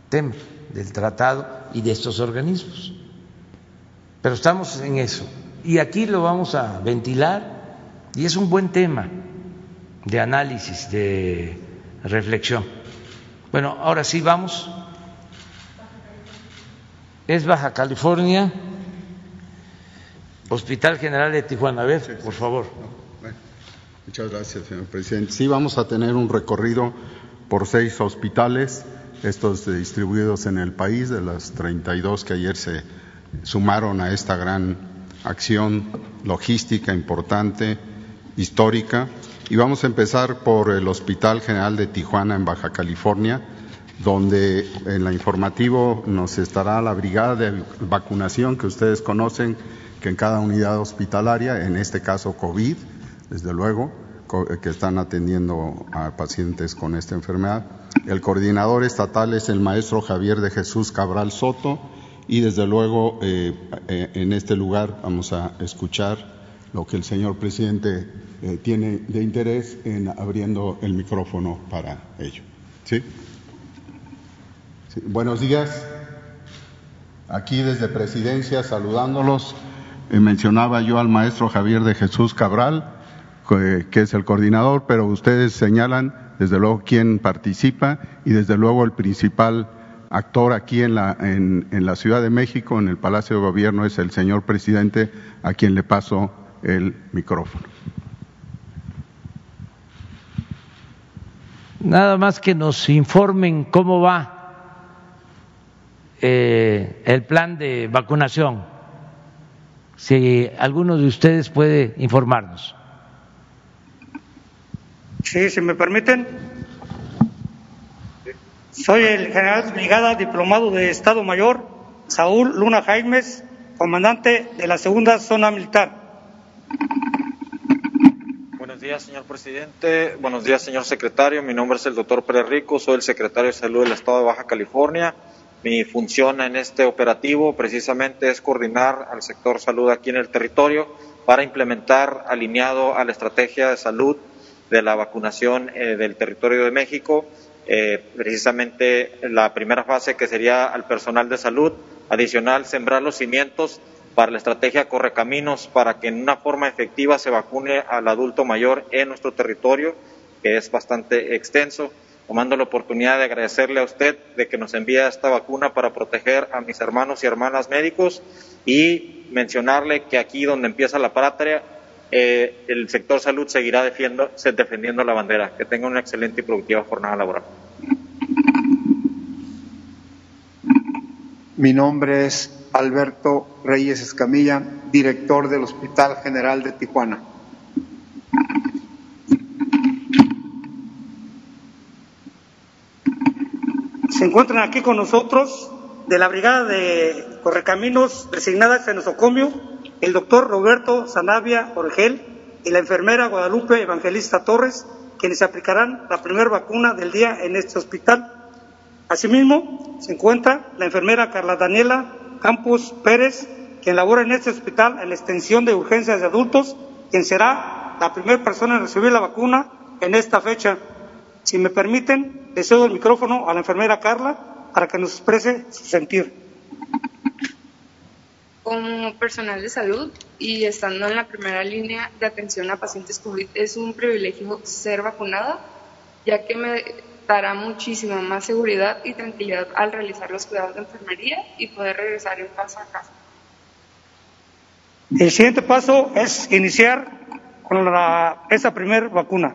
tema del tratado y de estos organismos. Pero estamos en eso y aquí lo vamos a ventilar y es un buen tema de análisis, de reflexión. Bueno, ahora sí vamos. Es Baja California, Hospital General de Tijuana. A ver, por favor. Muchas gracias, señor presidente. Sí, vamos a tener un recorrido por seis hospitales, estos distribuidos en el país, de las 32 que ayer se sumaron a esta gran acción logística importante, histórica. Y vamos a empezar por el Hospital General de Tijuana en Baja California, donde en la informativo nos estará la brigada de vacunación que ustedes conocen, que en cada unidad hospitalaria, en este caso COVID, desde luego, que están atendiendo a pacientes con esta enfermedad. El coordinador estatal es el maestro Javier de Jesús Cabral Soto y desde luego eh, eh, en este lugar vamos a escuchar lo que el señor presidente eh, tiene de interés en abriendo el micrófono para ello. ¿Sí? Buenos días. Aquí desde Presidencia saludándolos. Mencionaba yo al maestro Javier de Jesús Cabral que es el coordinador, pero ustedes señalan desde luego quién participa y desde luego el principal actor aquí en la, en, la Ciudad de México, en el Palacio de Gobierno, es el señor presidente, a quien le paso el micrófono. Nada más que nos informen cómo va eh, el plan de vacunación, si alguno de ustedes puede informarnos. Sí, si me permiten. Soy el general brigada diplomado de Estado Mayor, Saúl Luna Jaimes, comandante de la segunda zona militar. Buenos días, señor presidente. Buenos días, señor secretario. Mi nombre es el doctor Pérez Rico, soy el secretario de Salud del Estado de Baja California. Mi función en este operativo precisamente es coordinar al sector salud aquí en el territorio para implementar alineado a la estrategia de salud de la vacunación eh, del territorio de México, eh, precisamente la primera fase que sería al personal de salud, adicional sembrar los cimientos para la estrategia Correcaminos para que en una forma efectiva se vacune al adulto mayor en nuestro territorio, que es bastante extenso. Tomando la oportunidad de agradecerle a usted de que nos envíe esta vacuna para proteger a mis hermanos y hermanas médicos y mencionarle que aquí donde empieza la patria eh, el sector salud seguirá defendiendo la bandera. Que tenga una excelente y productiva jornada laboral. Mi nombre es Alberto Reyes Escamilla, director del Hospital General de Tijuana. Se encuentran aquí con nosotros de la Brigada de Correcaminos designada en nosocomio el doctor Roberto Zanavia Orgel y la enfermera Guadalupe Evangelista Torres, quienes aplicarán la primera vacuna del día en este hospital. Asimismo, se encuentra la enfermera Carla Daniela Campos Pérez, quien labora en este hospital en la extensión de urgencias de adultos, quien será la primera persona en recibir la vacuna en esta fecha. Si me permiten, le cedo el micrófono a la enfermera Carla para que nos exprese su sentir como personal de salud y estando en la primera línea de atención a pacientes COVID, es un privilegio ser vacunada, ya que me dará muchísima más seguridad y tranquilidad al realizar los cuidados de enfermería y poder regresar en paz a casa. El siguiente paso es iniciar con la, esa primera vacuna.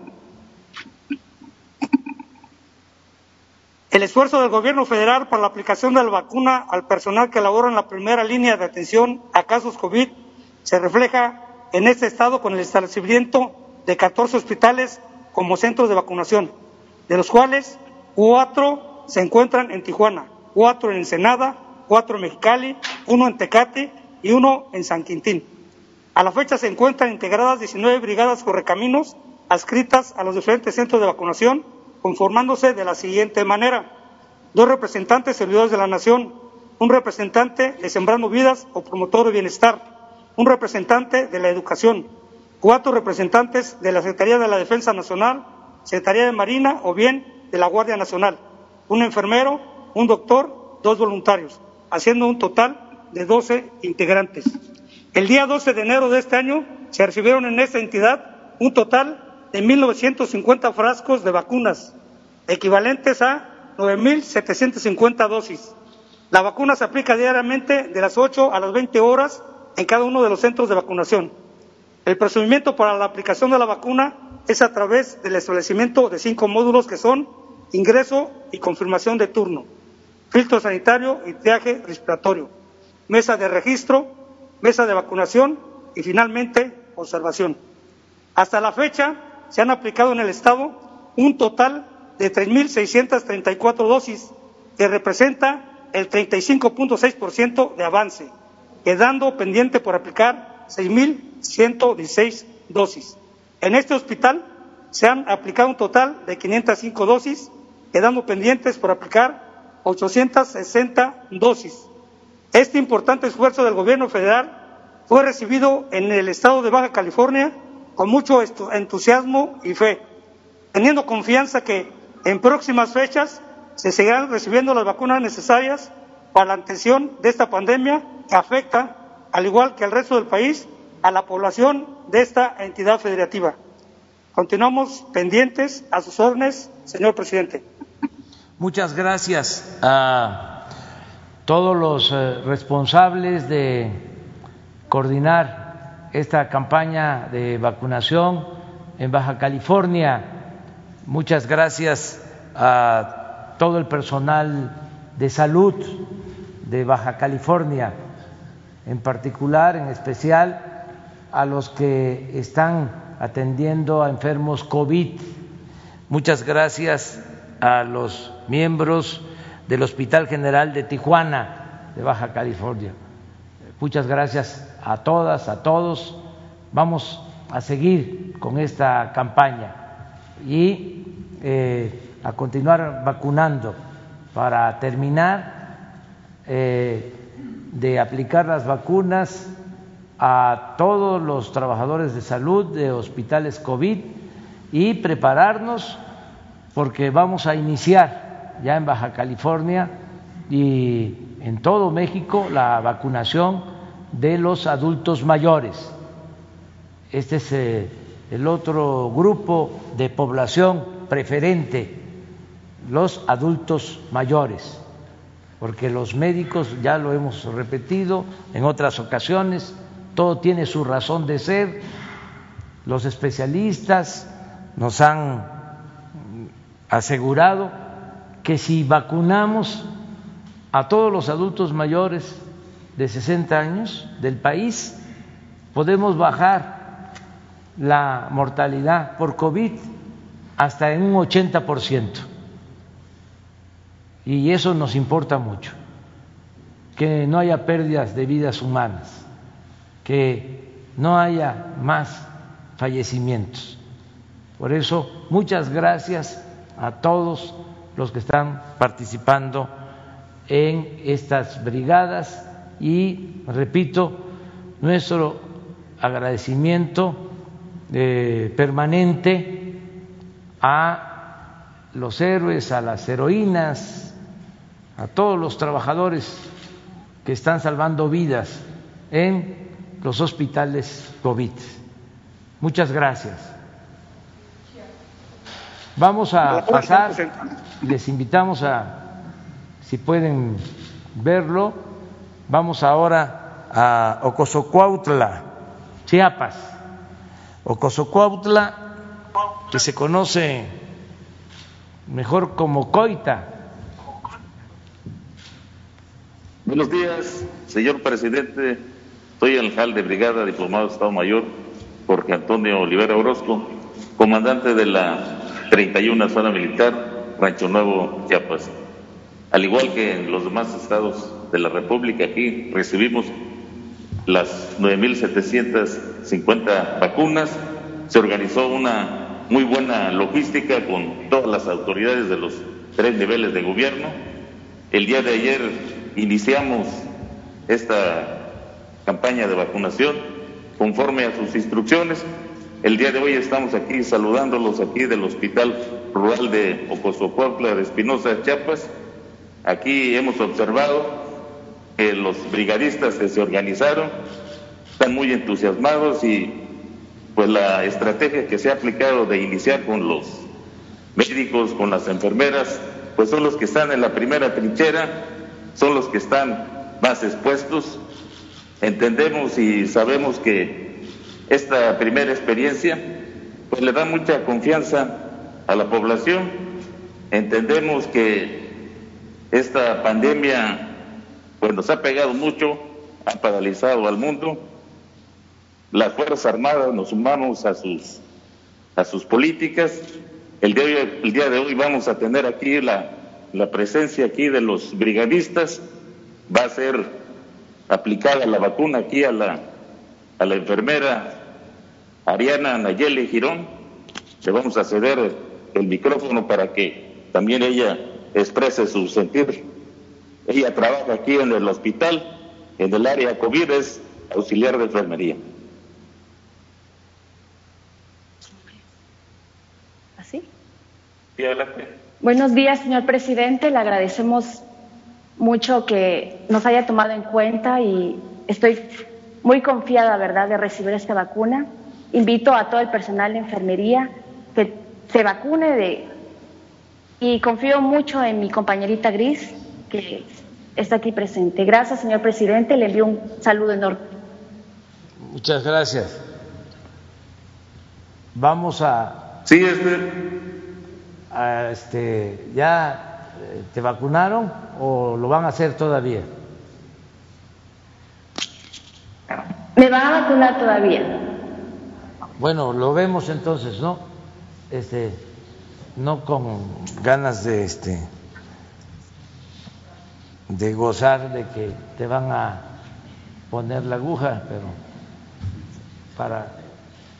El esfuerzo del gobierno federal para la aplicación de la vacuna al personal que labora en la primera línea de atención a casos COVID se refleja en este estado con el establecimiento de 14 hospitales como centros de vacunación, de los cuales cuatro se encuentran en Tijuana, cuatro en Ensenada, cuatro en Mexicali, uno en Tecate y uno en San Quintín. A la fecha se encuentran integradas 19 brigadas correcaminos adscritas a los diferentes centros de vacunación conformándose de la siguiente manera. Dos representantes servidores de la nación, un representante de Sembrando Vidas o promotor de bienestar, un representante de la educación, cuatro representantes de la Secretaría de la Defensa Nacional, Secretaría de Marina o bien de la Guardia Nacional, un enfermero, un doctor, dos voluntarios, haciendo un total de 12 integrantes. El día 12 de enero de este año se recibieron en esta entidad un total de 1.950 frascos de vacunas, equivalentes a 9.750 dosis. La vacuna se aplica diariamente de las 8 a las 20 horas en cada uno de los centros de vacunación. El procedimiento para la aplicación de la vacuna es a través del establecimiento de cinco módulos que son ingreso y confirmación de turno, filtro sanitario y triaje respiratorio, mesa de registro, mesa de vacunación y finalmente observación. Hasta la fecha se han aplicado en el Estado un total de 3.634 dosis, que representa el 35.6% de avance, quedando pendiente por aplicar 6.116 dosis. En este hospital se han aplicado un total de 505 dosis, quedando pendientes por aplicar 860 dosis. Este importante esfuerzo del Gobierno federal fue recibido en el estado de Baja California con mucho entusiasmo y fe, teniendo confianza que en próximas fechas se seguirán recibiendo las vacunas necesarias para la atención de esta pandemia que afecta, al igual que al resto del país, a la población de esta entidad federativa. Continuamos pendientes a sus órdenes, señor presidente. Muchas gracias a todos los eh, responsables de coordinar esta campaña de vacunación en Baja California. Muchas gracias a todo el personal de salud de Baja California, en particular, en especial, a los que están atendiendo a enfermos COVID. Muchas gracias a los miembros del Hospital General de Tijuana, de Baja California. Muchas gracias a todas, a todos. Vamos a seguir con esta campaña y eh, a continuar vacunando para terminar eh, de aplicar las vacunas a todos los trabajadores de salud de hospitales COVID y prepararnos porque vamos a iniciar ya en Baja California y en todo México la vacunación de los adultos mayores. Este es eh, el otro grupo de población preferente, los adultos mayores, porque los médicos, ya lo hemos repetido en otras ocasiones, todo tiene su razón de ser. Los especialistas nos han asegurado que si vacunamos a todos los adultos mayores de 60 años del país, podemos bajar la mortalidad por COVID hasta en un 80%. Y eso nos importa mucho, que no haya pérdidas de vidas humanas que no haya más fallecimientos. Por eso, muchas gracias a todos los que están participando en estas brigadas y, repito, nuestro agradecimiento eh, permanente a los héroes, a las heroínas, a todos los trabajadores que están salvando vidas en los hospitales COVID. Muchas gracias. Vamos a pasar, les invitamos a, si pueden verlo, vamos ahora a Ocosocuautla, Chiapas. Ocosocuautla, que se conoce mejor como Coita. Buenos días, señor presidente soy el alcalde de brigada, diplomado de Estado Mayor, Jorge Antonio Olivera Orozco, comandante de la 31 Zona Militar, Rancho Nuevo, Chiapas. Al igual que en los demás estados de la República, aquí recibimos las 9.750 vacunas. Se organizó una muy buena logística con todas las autoridades de los tres niveles de gobierno. El día de ayer iniciamos esta campaña de vacunación conforme a sus instrucciones. El día de hoy estamos aquí saludándolos aquí del Hospital Rural de Ocosocuautla de Espinosa, Chiapas. Aquí hemos observado que los brigadistas que se organizaron están muy entusiasmados y pues la estrategia que se ha aplicado de iniciar con los médicos, con las enfermeras, pues son los que están en la primera trinchera, son los que están más expuestos entendemos y sabemos que esta primera experiencia pues le da mucha confianza a la población. Entendemos que esta pandemia pues nos ha pegado mucho, ha paralizado al mundo. Las Fuerzas Armadas nos sumamos a sus, a sus políticas. El de el día de hoy vamos a tener aquí la, la presencia aquí de los brigadistas. Va a ser aplicada la vacuna aquí a la, a la enfermera Ariana Nayeli Girón. Le vamos a ceder el micrófono para que también ella exprese su sentir. Ella trabaja aquí en el hospital, en el área COVID, es auxiliar de enfermería. ¿Así? Sí, adelante. Buenos días, señor presidente. Le agradecemos mucho que nos haya tomado en cuenta y estoy muy confiada, ¿verdad?, de recibir esta vacuna. Invito a todo el personal de enfermería que se vacune de, y confío mucho en mi compañerita Gris, que está aquí presente. Gracias, señor presidente. Le envío un saludo enorme. Muchas gracias. Vamos a, Sí, este, a este, ya eh, te vacunaron o lo van a hacer todavía. ¿Me va a vacunar todavía? Bueno, lo vemos entonces, ¿no? Este, no con ganas de este de gozar de que te van a poner la aguja, pero para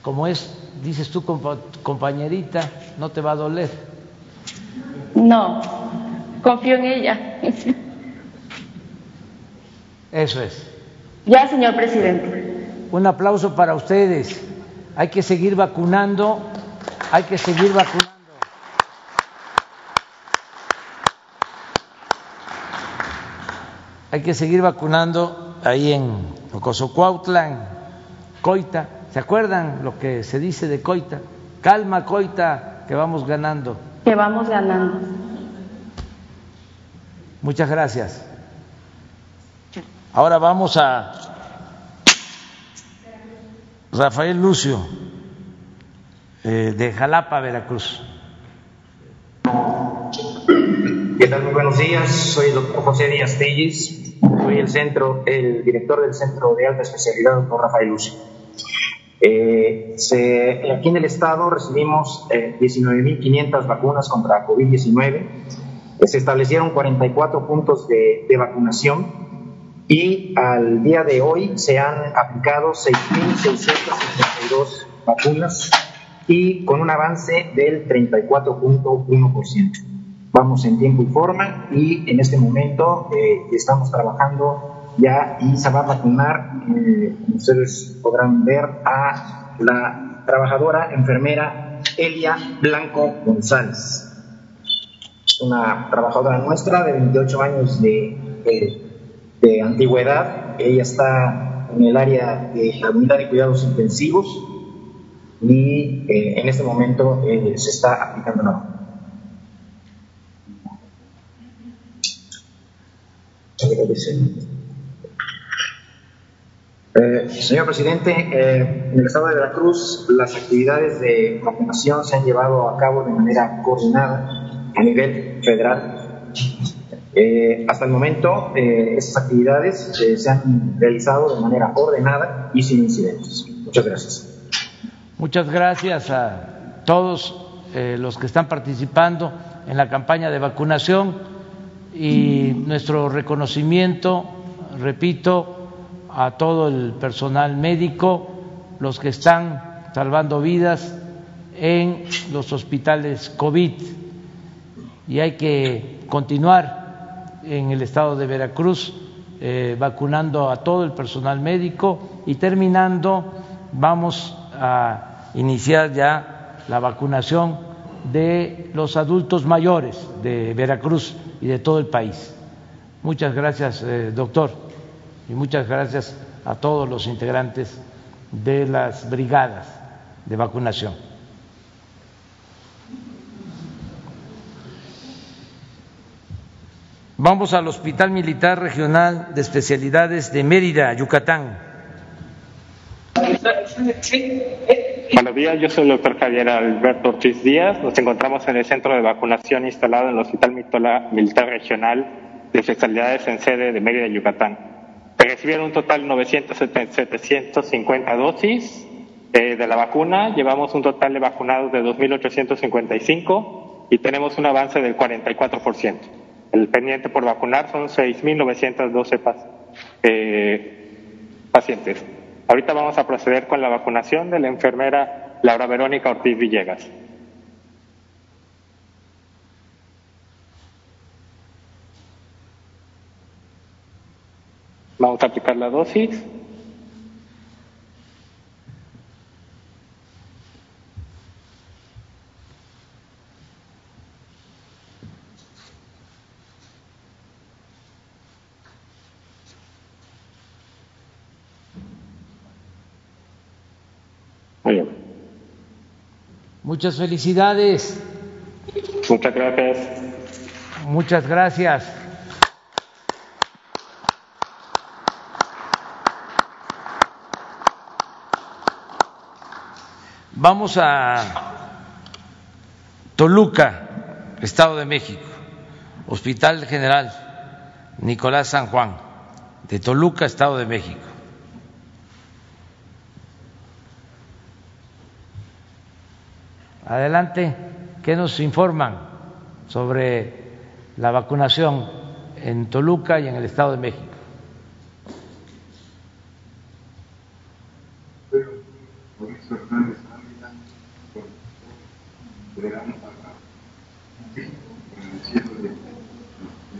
como es, dices tú compa- compañerita, no te va a doler. No, confío en ella. Eso es. ya, señor presidente. Un aplauso para ustedes. Hay que seguir vacunando, hay que seguir vacunando. Hay que seguir vacunando ahí en en Coita. ¿Se acuerdan lo que se dice de Coita? Calma, Coita, que vamos ganando. Que vamos ganando. Muchas gracias. Ahora vamos a Rafael Lucio, eh, de Jalapa, Veracruz. ¿Qué tal? Muy buenos días. Soy el doctor José Díaz Tellis. Soy el centro, el director del Centro de Alta Especialidad, doctor Rafael Lucio. Eh, aquí en el estado recibimos eh, 19.500 vacunas contra COVID-19. Eh, Se establecieron 44 puntos de, de vacunación y al día de hoy se han aplicado 6.652 vacunas y con un avance del 34.1%. Vamos en tiempo y forma y en este momento eh, estamos trabajando ya y se va a vacunar, eh, ustedes podrán ver, a la trabajadora enfermera Elia Blanco González una trabajadora nuestra de 28 años de, de- antigüedad. Ella está en el área de la unidad de cuidados intensivos y eh, en este momento eh, se está aplicando la vacuna. Eh, señor presidente, eh, en el estado de Veracruz las actividades de vacunación se han llevado a cabo de manera coordinada a nivel federal. Eh, hasta el momento, estas actividades se han realizado de manera ordenada y sin incidentes. Muchas gracias. Muchas gracias a todos los que están participando en la campaña de vacunación y nuestro reconocimiento, repito, a todo el personal médico, los que están salvando vidas en los hospitales COVID. Y hay que continuar en el estado de Veracruz eh, vacunando a todo el personal médico y terminando vamos a iniciar ya la vacunación de los adultos mayores de Veracruz y de todo el país. Muchas gracias, eh, doctor, y muchas gracias a todos los integrantes de las brigadas de vacunación. Vamos al Hospital Militar Regional de Especialidades de Mérida, Yucatán. Buenos días, yo soy el doctor Javier Alberto Ortiz Díaz. Nos encontramos en el centro de vacunación instalado en el Hospital Militar Regional de Especialidades en sede de Mérida, Yucatán. Se recibieron un total de 950 dosis eh, de la vacuna. Llevamos un total de vacunados de 2.855 y tenemos un avance del 44%. El pendiente por vacunar son 6.912 eh, pacientes. Ahorita vamos a proceder con la vacunación de la enfermera Laura Verónica Ortiz Villegas. Vamos a aplicar la dosis. Muchas felicidades. Muchas gracias. Muchas gracias. Vamos a Toluca, Estado de México, Hospital General Nicolás San Juan, de Toluca, Estado de México. Adelante, ¿qué nos informan sobre la vacunación en Toluca y en el Estado de México?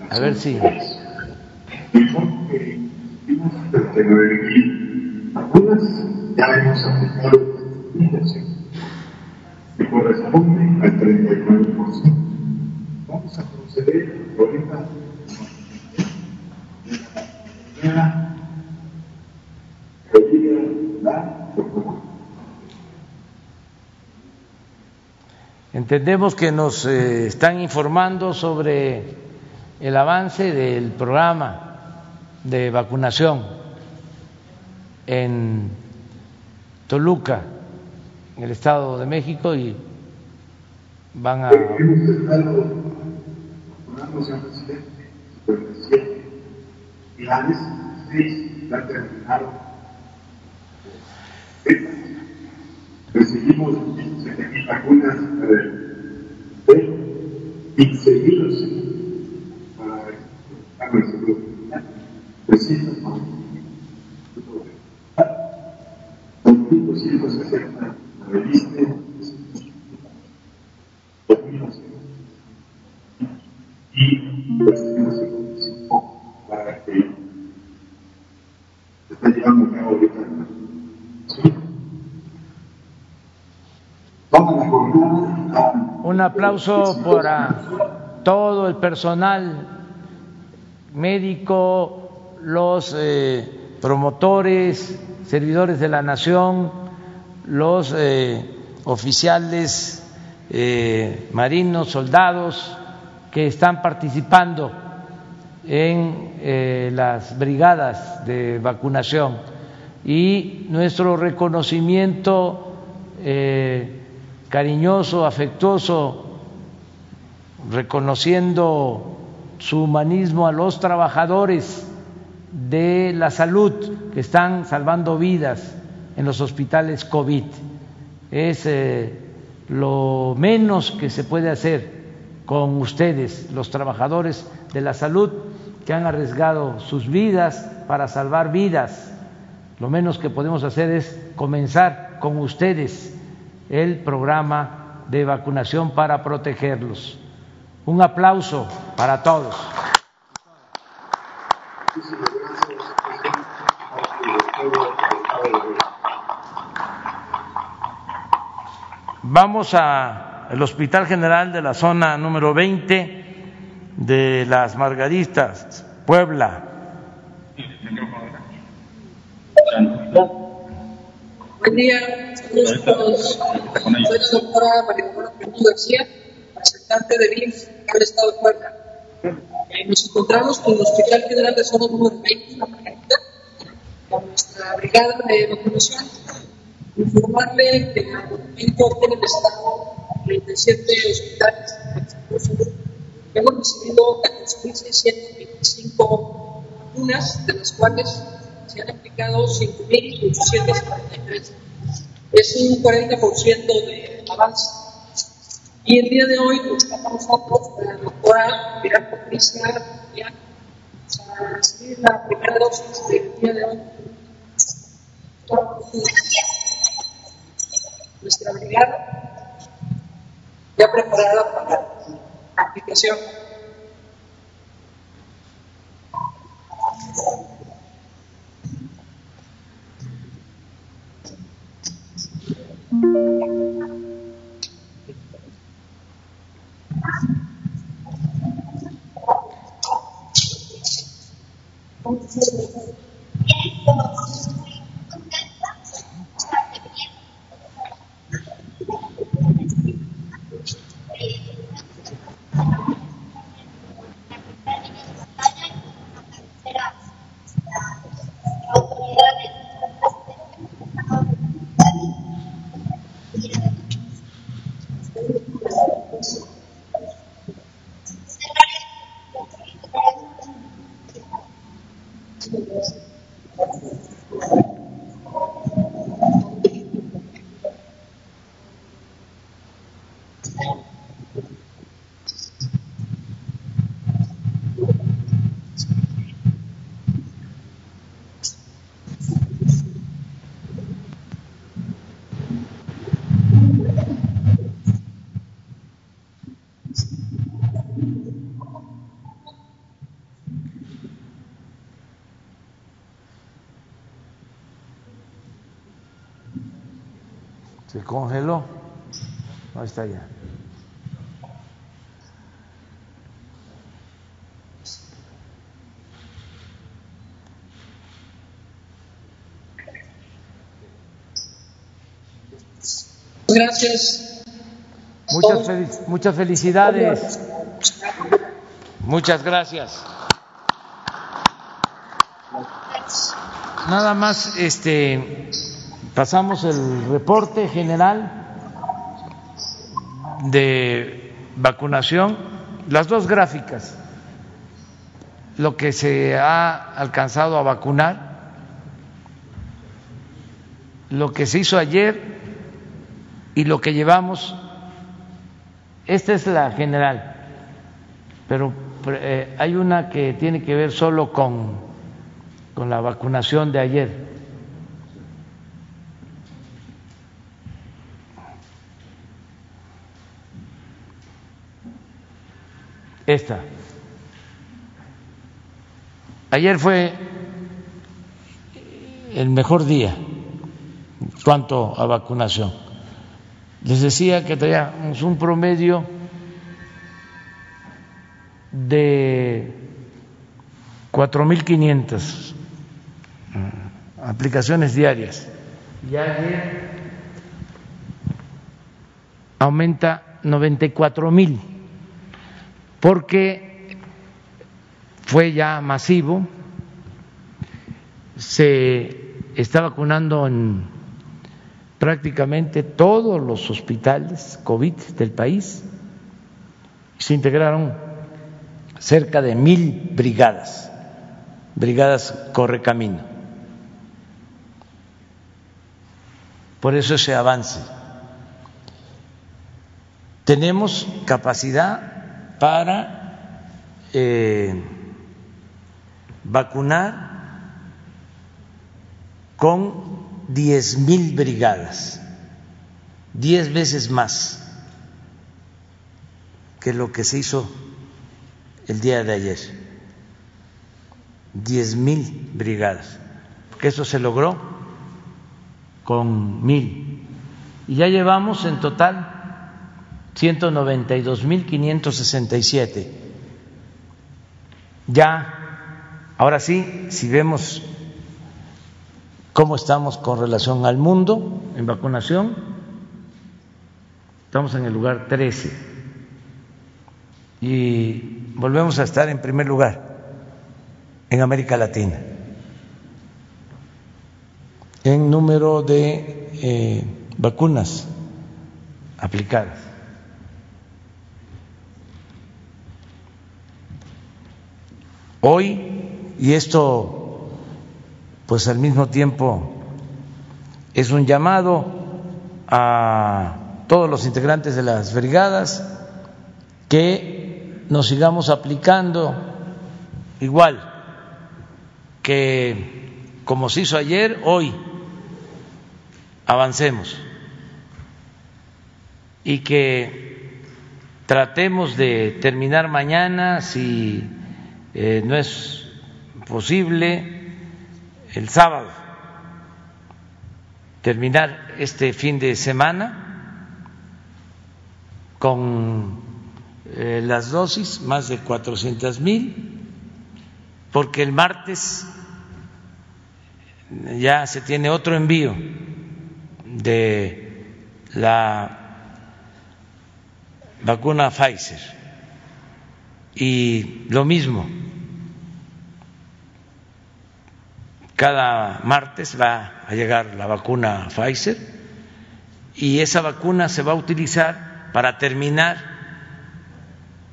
A ver si. Que corresponde al 39%. Vamos a proceder ahorita Entendemos que nos eh, están informando sobre el avance del programa de vacunación en Toluca en el Estado de México y van a... Recibimos 7.000 vacunas 15.000 para nuestro Aplauso para todo el personal médico, los eh, promotores, servidores de la nación, los eh, oficiales eh, marinos, soldados que están participando en las brigadas de vacunación. Y nuestro reconocimiento cariñoso, afectuoso, reconociendo su humanismo a los trabajadores de la salud que están salvando vidas en los hospitales COVID. Es eh, lo menos que se puede hacer con ustedes, los trabajadores de la salud que han arriesgado sus vidas para salvar vidas. Lo menos que podemos hacer es comenzar con ustedes el programa de vacunación para protegerlos. Un aplauso para todos. Vamos al Hospital General de la zona número 20 de las Margaritas, Puebla. Buen día, saludos. Soy la doctora María García, representante de BIF del Estado de Puebla. Eh, nos encontramos con el Hospital General de Zona número 20, la Margarita, con nuestra brigada de vacunación. Informarle que al momento tiene el Estado 37 hospitales de hemos recibido 14.625 vacunas, de las cuales se han aplicado 5.843. Es un 40% de avance. Y el día de hoy estamos nosotros con la doctora Pilar Patricia para recibir la primera dosis del día de hoy. Nuestra brigada ya preparada para la aplicación. Se congeló. Ahí está ya. Gracias. Muchas, fel- muchas felicidades. Muchas gracias. Nada más, este, pasamos el reporte general de vacunación, las dos gráficas, lo que se ha alcanzado a vacunar, lo que se hizo ayer y lo que llevamos. Esta es la general, pero eh, hay una que tiene que ver solo con, con la vacunación de ayer. Esta. Ayer fue el mejor día en cuanto a vacunación. Les decía que teníamos un promedio de 4.500 aplicaciones diarias. Y ayer aumenta 94 mil, porque fue ya masivo, se está vacunando en prácticamente todos los hospitales COVID del país, se integraron cerca de mil brigadas, brigadas Correcamino. Por eso ese avance. Tenemos capacidad para eh, vacunar con diez mil brigadas, diez veces más que lo que se hizo el día de ayer, diez mil brigadas, porque eso se logró con mil. Y ya llevamos en total 192.567. Ya, ahora sí, si vemos cómo estamos con relación al mundo en vacunación, estamos en el lugar 13 y volvemos a estar en primer lugar en América Latina en número de eh, vacunas aplicadas. Hoy, y esto pues al mismo tiempo es un llamado a todos los integrantes de las brigadas que nos sigamos aplicando igual que como se hizo ayer, hoy avancemos y que tratemos de terminar mañana, si eh, no es posible, el sábado, terminar este fin de semana con eh, las dosis, más de 400 mil, porque el martes ya se tiene otro envío de la vacuna Pfizer. Y lo mismo, cada martes va a llegar la vacuna Pfizer y esa vacuna se va a utilizar para terminar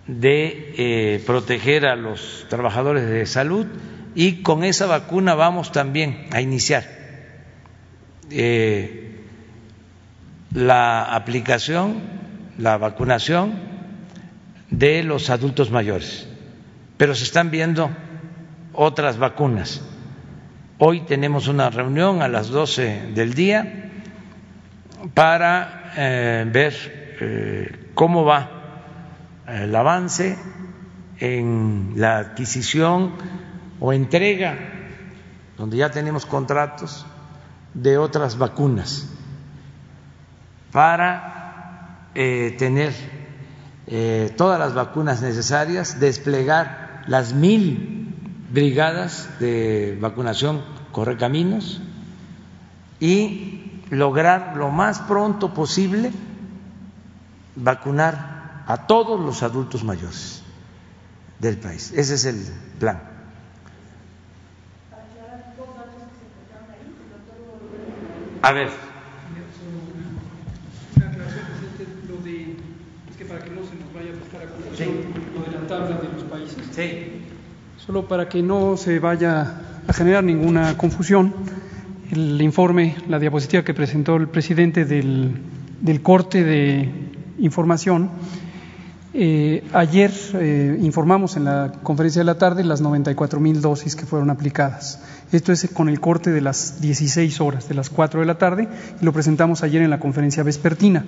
de eh, proteger a los trabajadores de salud y con esa vacuna vamos también a iniciar eh, la aplicación la vacunación de los adultos mayores, pero se están viendo otras vacunas. Hoy tenemos una reunión a las 12 del día para eh, ver eh, cómo va el avance en la adquisición o entrega, donde ya tenemos contratos, de otras vacunas para eh, tener eh, todas las vacunas necesarias, desplegar las mil brigadas de vacunación Correcaminos y lograr lo más pronto posible vacunar a todos los adultos mayores del país. Ese es el plan. A ver. lo de la tabla de los países. Sí. Solo para que no se vaya a generar ninguna confusión, el informe, la diapositiva que presentó el presidente del, corte de información, eh, ayer eh, informamos en la conferencia de la tarde las 94 mil dosis que fueron aplicadas. Esto es con el corte de las 16 horas, de las 4 de la tarde, y lo presentamos ayer en la conferencia vespertina.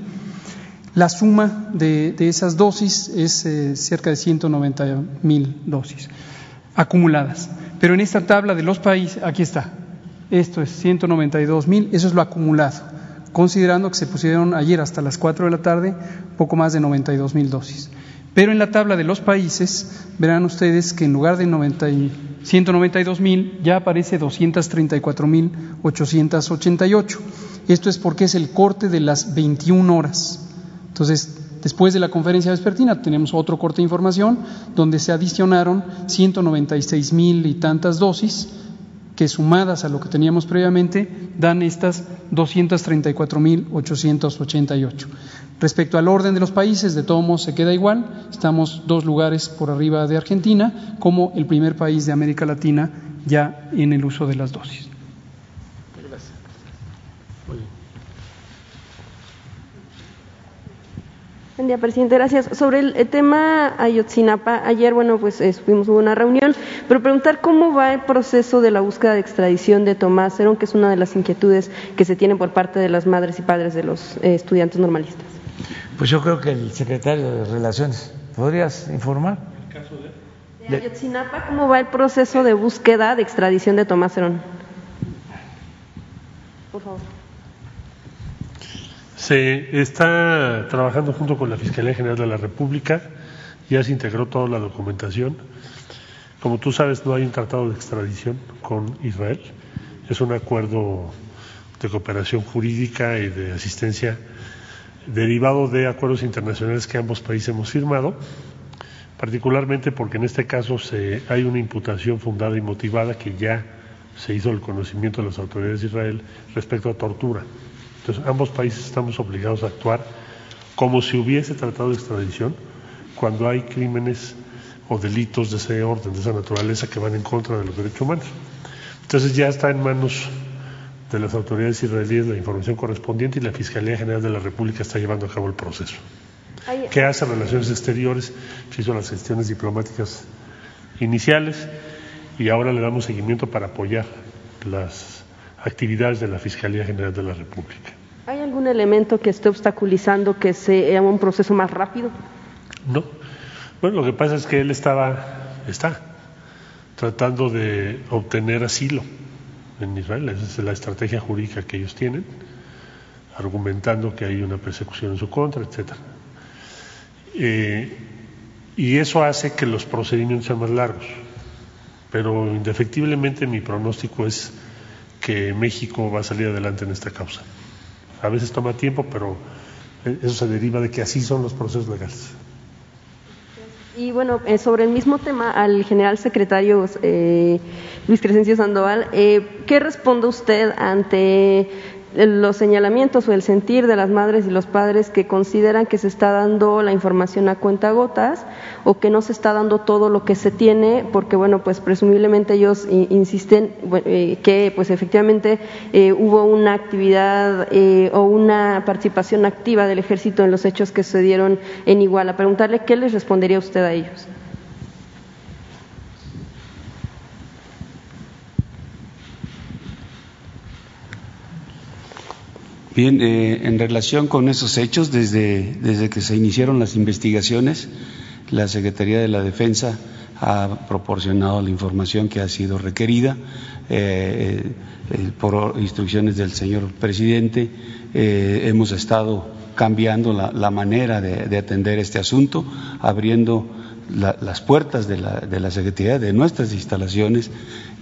La suma de, esas dosis es eh, cerca de 190 mil dosis acumuladas. Pero en esta tabla de los países, aquí está, esto es 192 mil, eso es lo acumulado, considerando que se pusieron ayer hasta las 4 de la tarde poco más de 92 mil dosis. Pero en la tabla de los países verán ustedes que en lugar de 90 192 mil ya aparece 234 mil 888. Esto es porque es el corte de las 21 horas. Entonces, después de la conferencia vespertina tenemos otro corte de información donde se adicionaron 196 mil y tantas dosis que sumadas a lo que teníamos previamente dan estas 234.888. Respecto al orden de los países, de todos modos se queda igual, estamos dos lugares por arriba de Argentina como el primer país de América Latina ya en el uso de las dosis. Buen día, presidente. Gracias. Sobre el, tema Ayotzinapa, ayer, bueno, pues fuimos hubo una reunión, pero preguntar cómo va el proceso de la búsqueda de extradición de Tomás Herón, que es una de las inquietudes que se tienen por parte de las madres y padres de los eh, estudiantes normalistas. Pues yo creo que el secretario de Relaciones, ¿podrías informar? ¿El caso de? Ayotzinapa, ¿cómo va el proceso de búsqueda de extradición de Tomás Herón? Por favor. Se está trabajando junto con la Fiscalía General de la República, ya se integró toda la documentación. Como tú sabes, no hay un tratado de extradición con Israel, es un acuerdo de cooperación jurídica y de asistencia derivado de acuerdos internacionales que ambos países hemos firmado, particularmente porque en este caso se, hay una imputación fundada y motivada que ya se hizo el conocimiento de las autoridades de Israel respecto a tortura. Entonces, ambos países estamos obligados a actuar como si hubiese tratado de extradición cuando hay crímenes o delitos de ese orden, de esa naturaleza que van en contra de los derechos humanos. Entonces ya está en manos de las autoridades israelíes la información correspondiente y la Fiscalía General de la República está llevando a cabo el proceso. ¿Qué hace Relaciones Exteriores? Se hizo las gestiones diplomáticas iniciales y ahora le damos seguimiento para apoyar las actividades de la Fiscalía General de la República. ¿Hay algún elemento que esté obstaculizando que sea un proceso más rápido? No. Bueno, lo que pasa es que él estaba, está tratando de obtener asilo en Israel. Esa es la estrategia jurídica que ellos tienen, argumentando que hay una persecución en su contra, etcétera. Eh, y eso hace que los procedimientos sean más largos. Pero indefectiblemente mi pronóstico es que México va a salir adelante en esta causa. A veces toma tiempo, pero eso se deriva de que así son los procesos legales. Y bueno, eh, sobre el mismo tema, al general secretario eh, Luis Crescencio Sandoval, eh, ¿qué responde usted ante los señalamientos o el sentir de las madres y los padres que consideran que se está dando la información a cuentagotas o que no se está dando todo lo que se tiene porque bueno pues presumiblemente ellos insisten eh, que pues efectivamente eh, hubo una actividad eh, o una participación activa del ejército en los hechos que sucedieron en Iguala. Preguntarle qué les respondería usted a ellos Bien, eh, en relación con esos hechos, desde, desde que se iniciaron las investigaciones, la Secretaría de la Defensa ha proporcionado la información que ha sido requerida eh, eh, por instrucciones del señor presidente. hemos estado cambiando la, manera de, atender este asunto, abriendo las puertas de la, de la Secretaría, de nuestras instalaciones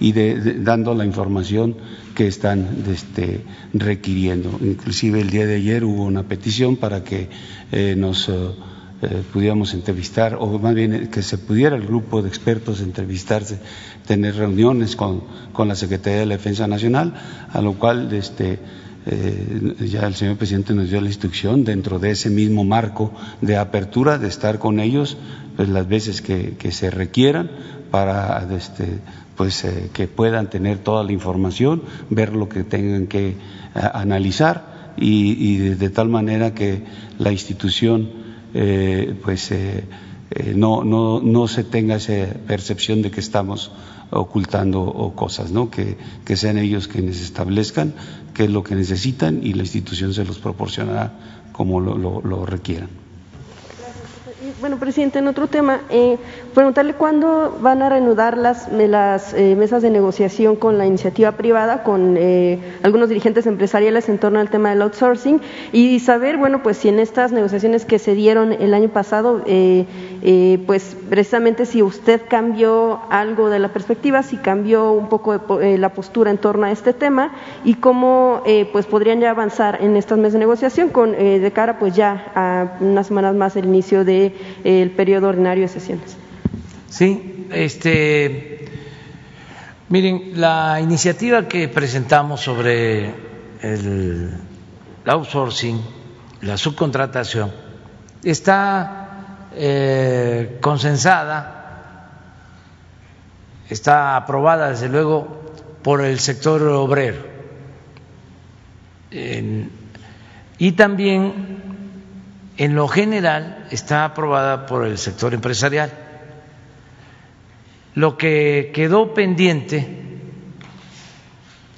y dando la información que están este, requiriendo. Inclusive el día de ayer hubo una petición para que eh, nos eh, eh, pudiéramos entrevistar, o más bien que se pudiera el grupo de expertos entrevistarse, tener reuniones con, con la Secretaría de la Defensa Nacional, a lo cual este, ya el señor presidente nos dio la instrucción dentro de ese mismo marco de apertura de estar con ellos pues las veces que, se requieran para este, pues eh, que puedan tener toda la información, ver lo que tengan que eh, analizar y, de, tal manera que la institución eh, pues no, no se tenga esa percepción de que estamos ocultando cosas, ¿no? Que, que, sean ellos quienes establezcan qué es lo que necesitan y la institución se los proporcionará como lo, lo requieran. Bueno, presidente, en otro tema, eh, preguntarle cuándo van a reanudar las, las eh, mesas de negociación con la iniciativa privada, con eh, algunos dirigentes empresariales en torno al tema del outsourcing y saber, bueno, pues si en estas negociaciones que se dieron el año pasado, pues precisamente si usted cambió algo de la perspectiva, si cambió un poco la postura en torno a este tema y cómo pues podrían ya avanzar en estas mesas de negociación con de cara pues ya a unas semanas más el inicio de el periodo ordinario de sesiones. Sí, este, miren, la iniciativa que presentamos sobre el outsourcing, la subcontratación, está eh, consensada, está aprobada desde luego por el sector obrero y también en lo general está aprobada por el sector empresarial. Lo que quedó pendiente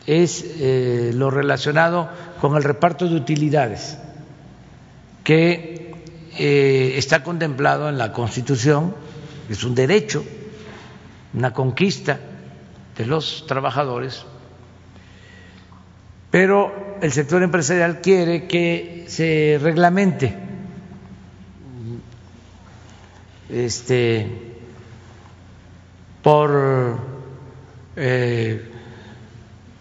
es eh, lo relacionado con el reparto de utilidades, que eh, está contemplado en la Constitución, es un derecho, una conquista de los trabajadores, pero el sector empresarial quiere que se reglamente este, por eh,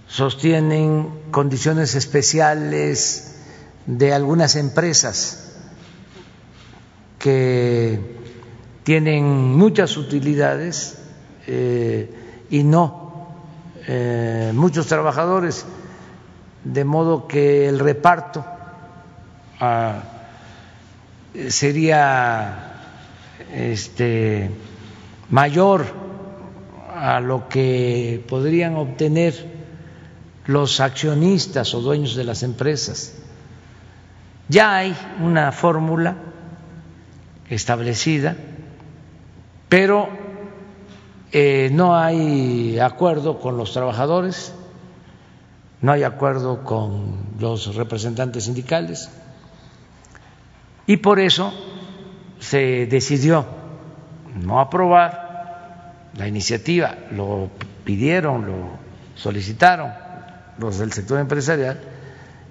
sostienen condiciones especiales de algunas empresas que tienen muchas utilidades eh, y no eh, muchos trabajadores, de modo que el reparto ah, sería este, mayor a lo que podrían obtener los accionistas o dueños de las empresas. Ya hay una fórmula establecida, pero eh, no hay acuerdo con los trabajadores, no hay acuerdo con los representantes sindicales y por eso se decidió no aprobar la iniciativa, lo pidieron, lo solicitaron los del sector empresarial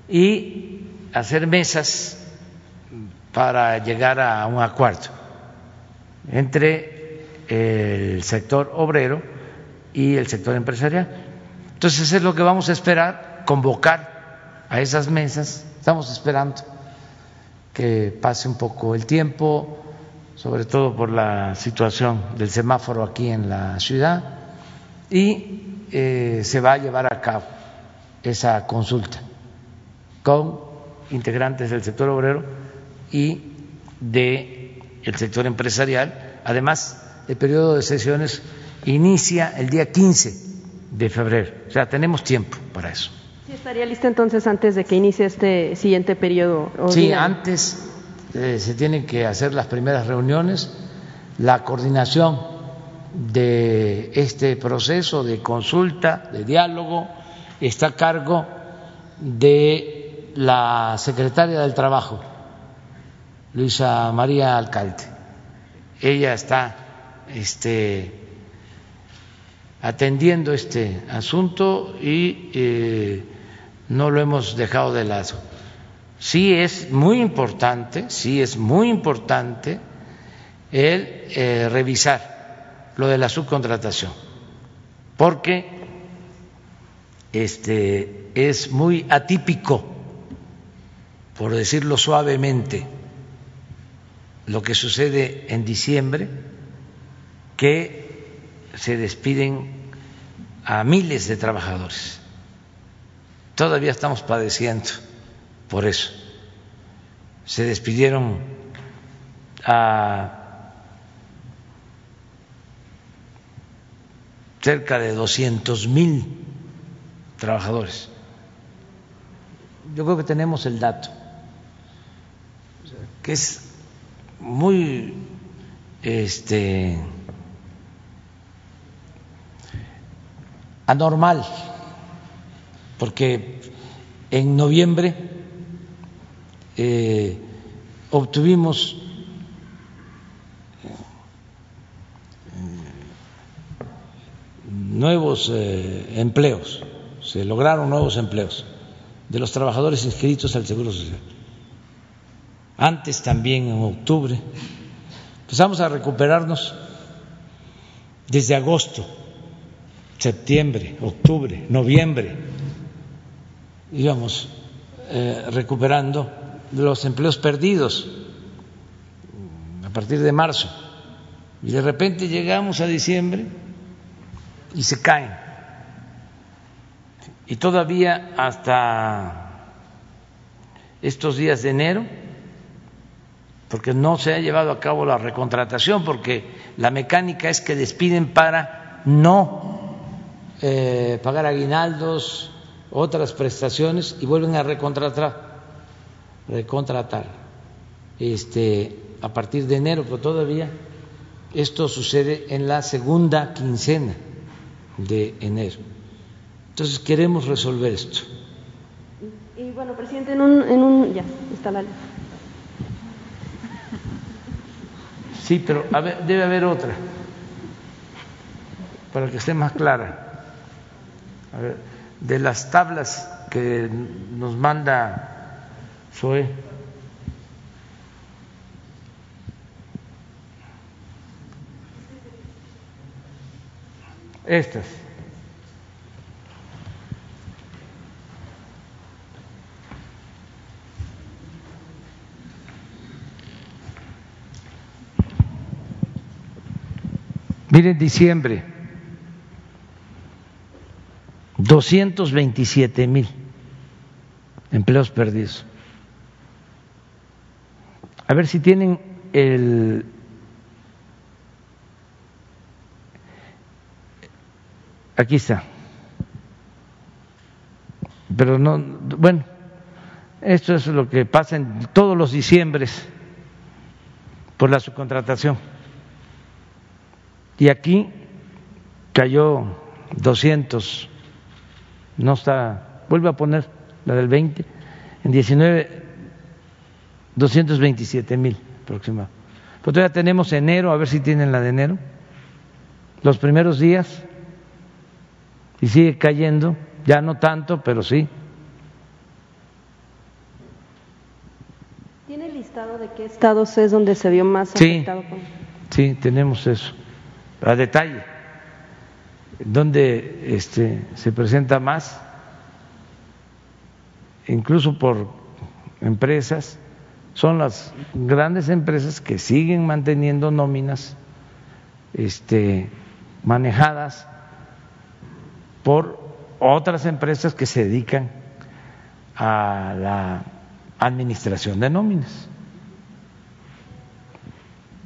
y hacer mesas para llegar a un acuerdo entre el sector obrero y el sector empresarial. Entonces es lo que vamos a esperar, convocar a esas mesas. Estamos esperando que pase un poco el tiempo, sobre todo por la situación del semáforo aquí en la ciudad, y eh, se va a llevar a cabo esa consulta con integrantes del sector obrero y del el sector empresarial. Además, el periodo de sesiones inicia el día 15 de febrero, o sea, tenemos tiempo para eso. ¿Sí estaría lista entonces antes de que inicie este siguiente periodo? Sí, antes eh, se tienen que hacer las primeras reuniones, la coordinación de este proceso de consulta, de diálogo, está a cargo de la secretaria del Trabajo, Luisa María Alcalde. Ella está este, atendiendo este asunto y eh, no lo hemos dejado de lado. Sí es muy importante, sí es muy importante el eh, revisar lo de la subcontratación, porque este, es muy atípico, por decirlo suavemente, lo que sucede en diciembre, que se despiden a miles de trabajadores. Todavía estamos padeciendo por eso. Se despidieron a cerca de doscientos mil trabajadores. Yo creo que tenemos el dato, que es muy este anormal, porque en noviembre eh, obtuvimos nuevos eh, empleos se lograron nuevos empleos de los trabajadores inscritos al Seguro Social. Antes también, en octubre, empezamos a recuperarnos desde agosto, septiembre, octubre, noviembre. Íbamos eh, recuperando los empleos perdidos a partir de marzo. Y de repente llegamos a diciembre y se caen y todavía hasta estos días de enero, porque no se ha llevado a cabo la recontratación, porque la mecánica es que despiden para no eh, pagar aguinaldos, otras prestaciones y vuelven a recontratar, recontratar este, a partir de enero, pero todavía esto sucede en la segunda quincena de enero. Entonces queremos resolver esto. Y bueno, presidente, en un, en un ya está la Sí, pero debe haber otra para que esté más clara. A ver, de las tablas que nos manda Zoe. Estas. Miren, diciembre, 227 mil empleos perdidos. A ver si tienen el aquí está. Pero no, bueno, esto es lo que pasa en todos los diciembres por la subcontratación. Y aquí cayó 200, no está, vuelve a poner la del 20, en 19, 227 mil aproximadamente. Pues todavía tenemos enero, a ver si tienen la de enero, los primeros días, y sigue cayendo, ya no tanto, pero sí. ¿Tiene listado de qué estados es donde se vio más afectado? Sí, sí, tenemos eso, a detalle, donde este, se presenta más, incluso por empresas, son las grandes empresas que siguen manteniendo nóminas este, manejadas por otras empresas que se dedican a la administración de nóminas.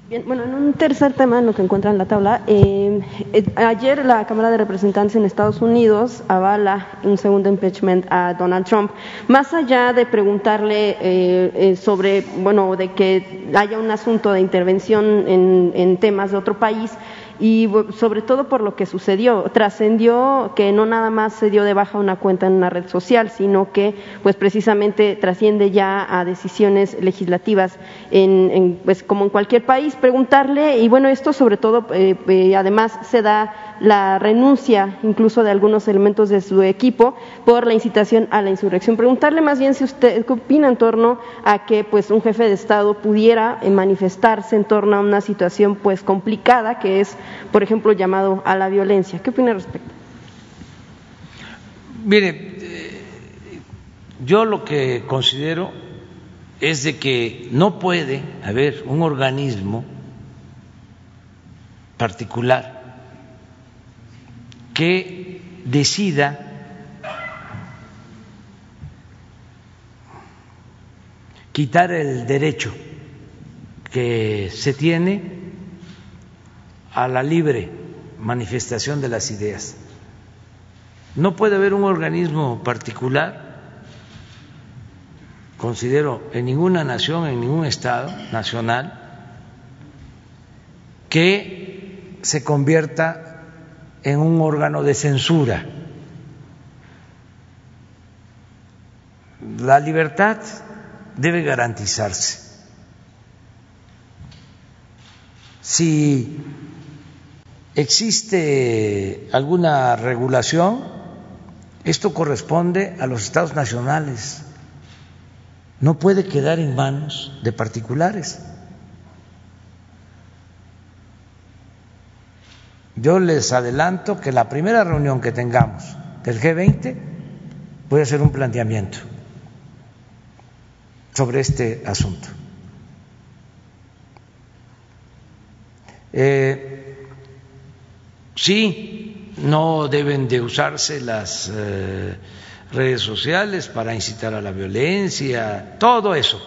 Bien, bueno, en un tercer tema en lo que encuentran en la tabla, eh, eh, ayer la Cámara de Representantes en Estados Unidos avala un segundo impeachment a Donald Trump. Más allá de preguntarle eh, sobre, bueno, de que haya un asunto de intervención en, en temas de otro país, y sobre todo por lo que sucedió. Trascendió que no nada más se dio de baja una cuenta en una red social, sino que pues precisamente trasciende ya a decisiones legislativas en, pues como en cualquier país. Preguntarle, y bueno, esto sobre todo eh, eh, además se da la renuncia incluso de algunos elementos de su equipo por la incitación a la insurrección. Preguntarle más bien si usted qué opina en torno a que pues un jefe de Estado pudiera eh, manifestarse en torno a una situación pues complicada que es por ejemplo, llamado a la violencia. ¿Qué opina al respecto? Mire, yo lo que considero es de que no puede haber un organismo particular que decida quitar el derecho que se tiene a la libre manifestación de las ideas. No puede haber un organismo particular, considero, en ninguna nación, en ningún Estado nacional, que se convierta en un órgano de censura. La libertad debe garantizarse. Si existe alguna regulación, esto corresponde a los estados nacionales, no puede quedar en manos de particulares. Yo les adelanto que la primera reunión que tengamos del G20 voy a hacer un planteamiento sobre este asunto. Eh, Sí, no deben de usarse las eh, redes sociales para incitar a la violencia, todo eso,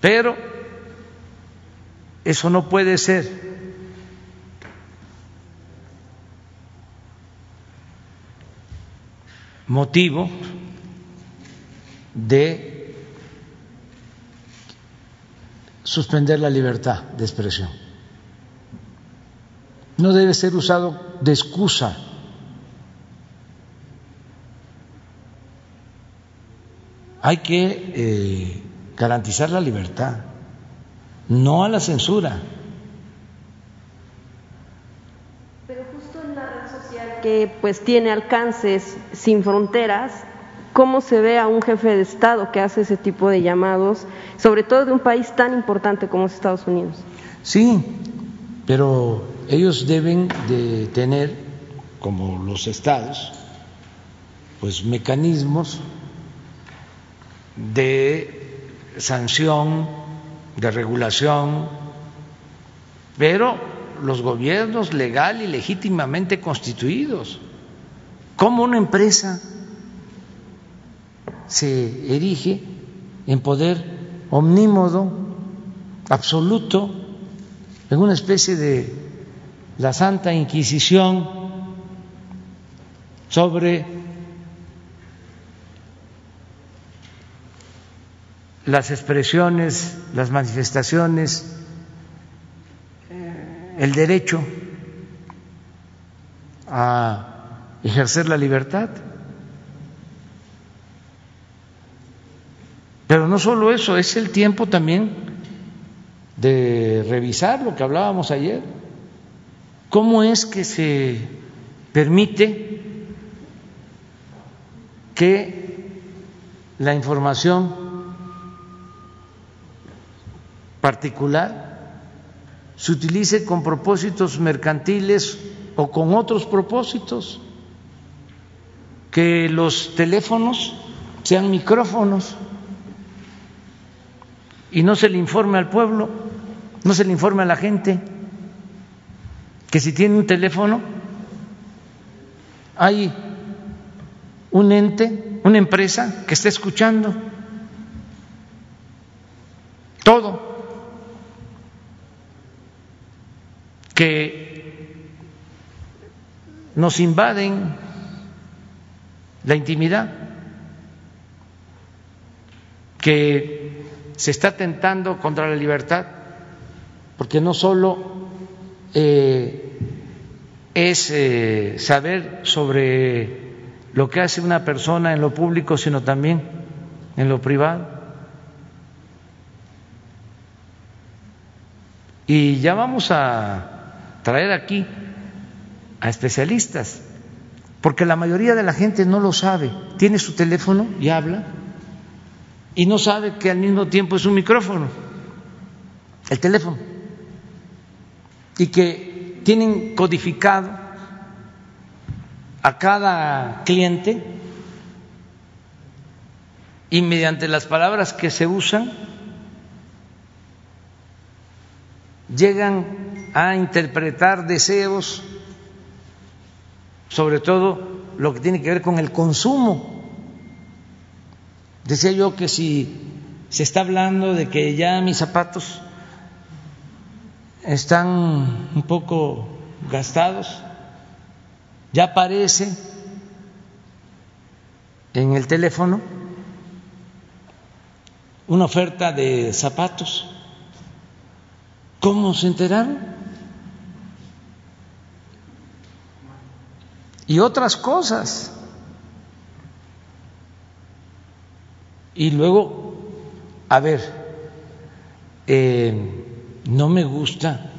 pero eso no puede ser. Motivo de suspender la libertad de expresión. No debe ser usado de excusa. Hay que eh, garantizar la libertad, no a la censura. Pero justo en la red social que pues tiene alcances sin fronteras, ¿cómo se ve a un jefe de Estado que hace ese tipo de llamados, sobre todo de un país tan importante como es Estados Unidos? Sí, pero ellos deben de tener, como los estados, pues mecanismos de sanción, de regulación, pero los gobiernos legal y legítimamente constituidos. ¿Cómo una empresa se erige en poder omnímodo, absoluto, en una especie de la Santa Inquisición sobre las expresiones, las manifestaciones, el derecho a ejercer la libertad. Pero no solo eso, es el tiempo también de revisar lo que hablábamos ayer. ¿Cómo es que se permite que la información particular se utilice con propósitos mercantiles o con otros propósitos? Que los teléfonos sean micrófonos y no se le informe al pueblo, no se le informe a la gente que si tiene un teléfono hay un ente, una empresa que está escuchando todo, que nos invaden la intimidad, que se está tentando contra la libertad, porque no solo eh, es eh, saber sobre lo que hace una persona en lo público, sino también en lo privado. Y ya vamos a traer aquí a especialistas, porque la mayoría de la gente no lo sabe, tiene su teléfono y habla y no sabe que al mismo tiempo es un micrófono, el teléfono, y que tienen codificado a cada cliente y mediante las palabras que se usan llegan a interpretar deseos, sobre todo lo que tiene que ver con el consumo Decía yo que si se está hablando de que ya mis zapatos están un poco gastados, ya aparece en el teléfono una oferta de zapatos. ¿Cómo se enteraron? Y otras cosas. Y luego, a ver, eh, no me gusta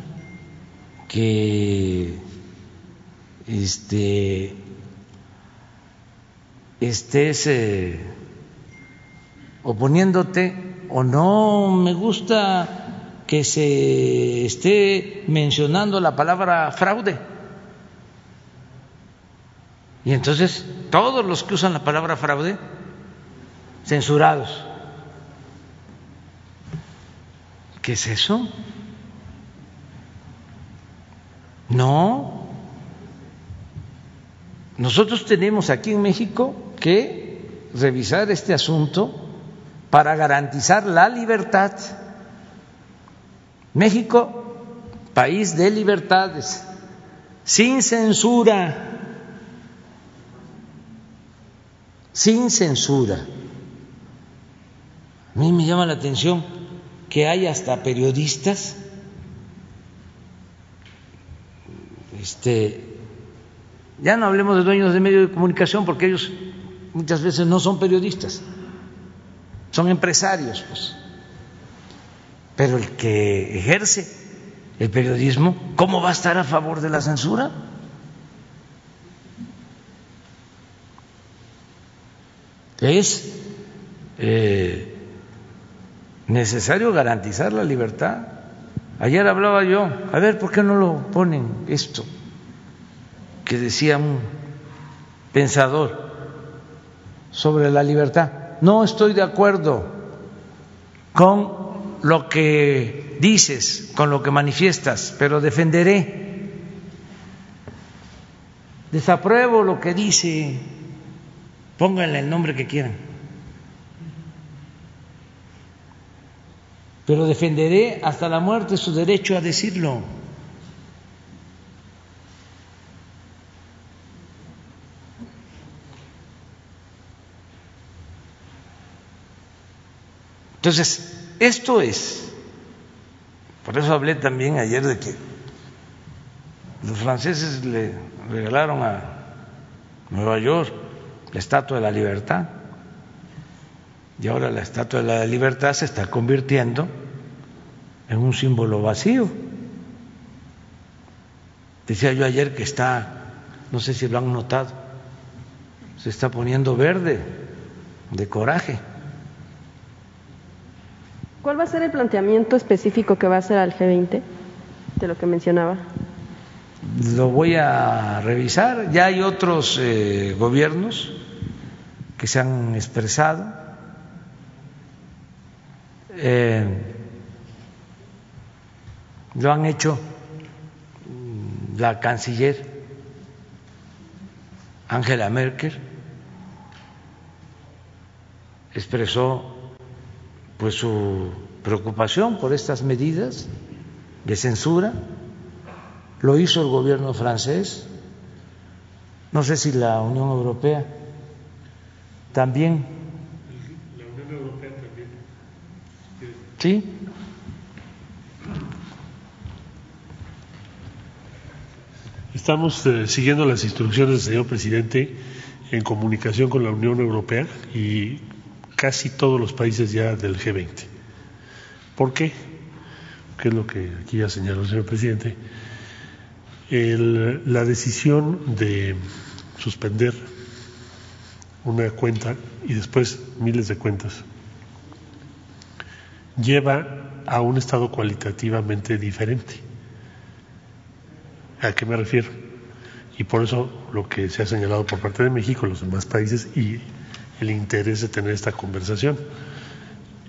que este estés eh, oponiéndote o no me gusta que se esté mencionando la palabra fraude. Y entonces todos los que usan la palabra fraude censurados. ¿Qué es eso? No. Nosotros tenemos aquí en México que revisar este asunto para garantizar la libertad. México, país de libertades, sin censura, sin censura. A mí me llama la atención que hay hasta periodistas este ya no hablemos de dueños de medios de comunicación porque ellos muchas veces no son periodistas, son empresarios, pues. Pero el que ejerce el periodismo, ¿cómo va a estar a favor de la censura? Es eh, necesario garantizar la libertad. Ayer hablaba yo, a ver, ¿por qué no lo ponen esto? Que decía un pensador sobre la libertad. No estoy de acuerdo con lo que dices, con lo que manifiestas, pero defenderé. Desapruebo lo que dice, pónganle el nombre que quieran. Pero defenderé hasta la muerte su derecho a decirlo. Entonces, esto es, por eso hablé también ayer de que los franceses le regalaron a Nueva York la Estatua de la Libertad y ahora la Estatua de la Libertad se está convirtiendo en un símbolo vacío. Decía yo ayer que está, no sé si lo han notado, se está poniendo verde de coraje. ¿Cuál va a ser el planteamiento específico que va a hacer al G20 de lo que mencionaba? Lo voy a revisar. Ya hay otros eh, gobiernos que se han expresado. Eh, lo han hecho la canciller Angela Merkel, expresó pues su preocupación por estas medidas de censura. Lo hizo el gobierno francés. No sé si la Unión Europea también. La Unión Europea también. Sí. Estamos eh, siguiendo las instrucciones del señor presidente en comunicación con la Unión Europea y casi todos los países ya del G20. ¿Por qué? ¿Qué es lo que aquí ya señaló el señor presidente? El, la decisión de suspender una cuenta y después miles de cuentas lleva a un estado cualitativamente diferente. ¿A qué me refiero? Y por eso lo que se ha señalado por parte de México, los demás países y el interés de tener esta conversación.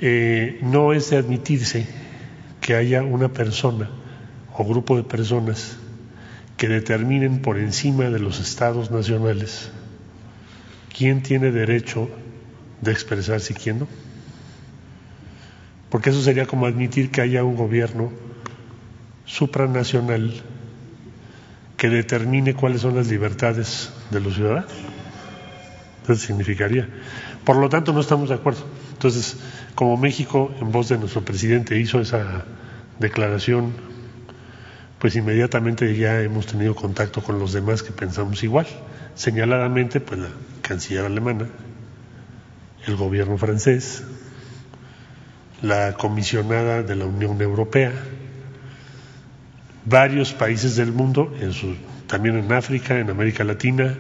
Eh, no es de admitirse que haya una persona o grupo de personas que determinen por encima de los estados nacionales quién tiene derecho de expresarse y quién no. Porque eso sería como admitir que haya un gobierno supranacional que determine cuáles son las libertades de los ciudadanos. Eso significaría. Por lo tanto, no estamos de acuerdo. Entonces, como México, en voz de nuestro presidente, hizo esa declaración, pues inmediatamente ya hemos tenido contacto con los demás que pensamos igual. Señaladamente, pues la canciller alemana, el gobierno francés, la comisionada de la Unión Europea, varios países del mundo, también en África, en América Latina,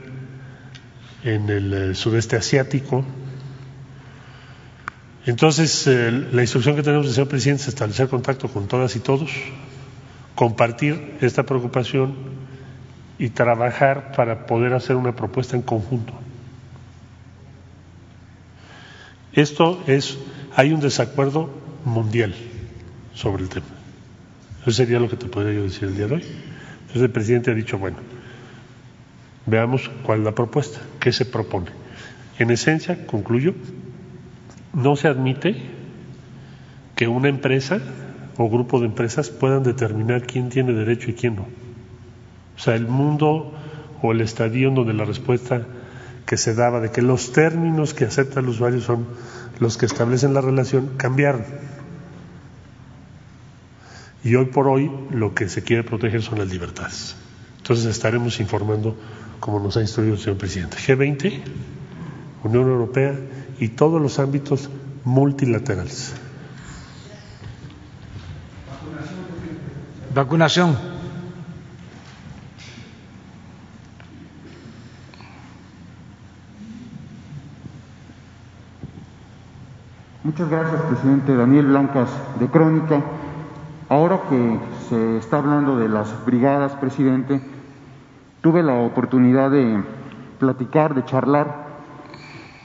en el sudeste asiático. Entonces, eh, la instrucción que tenemos del señor presidente es establecer contacto con todas y todos, compartir esta preocupación y trabajar para poder hacer una propuesta en conjunto. Esto es, hay un desacuerdo mundial sobre el tema. Eso sería lo que te podría yo decir el día de hoy. Entonces el presidente ha dicho, bueno, veamos cuál es la propuesta, qué se propone. En esencia, concluyo, no se admite que una empresa o grupo de empresas puedan determinar quién tiene derecho y quién no. O sea, el mundo o el estadio donde la respuesta que se daba de que los términos que acepta el usuario son los que establecen la relación cambiaron. Y hoy por hoy lo que se quiere proteger son las libertades. Entonces estaremos informando como nos ha instruido el señor presidente. G20, Unión Europea y todos los ámbitos multilaterales. Vacunación. Muchas gracias, presidente Daniel Blancas, de Crónica. Ahora que se está hablando de las brigadas, presidente, tuve la oportunidad de platicar, de charlar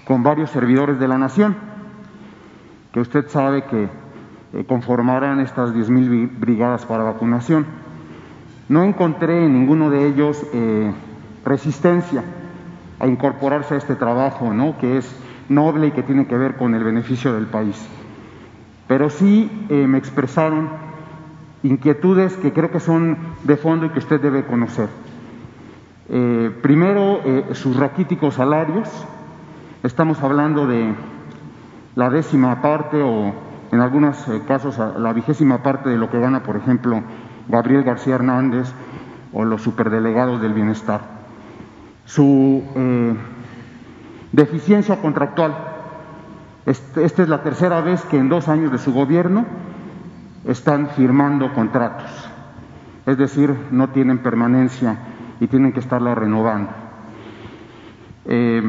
con varios servidores de la nación, que usted sabe que conformarán estas 10.000 brigadas para vacunación. No encontré en ninguno de ellos eh, resistencia a incorporarse a este trabajo, ¿no? que es noble y que tiene que ver con el beneficio del país. Pero sí eh, me expresaron inquietudes que creo que son de fondo y que usted debe conocer. Eh, primero, eh, sus raquíticos salarios. Estamos hablando de la décima parte o en algunos casos la vigésima parte de lo que gana, por ejemplo, Gabriel García Hernández o los superdelegados del bienestar. Su deficiencia contractual. Este, esta es la tercera vez que en dos años de su gobierno están firmando contratos. Es decir, no tienen permanencia y tienen que estarla renovando. Eh,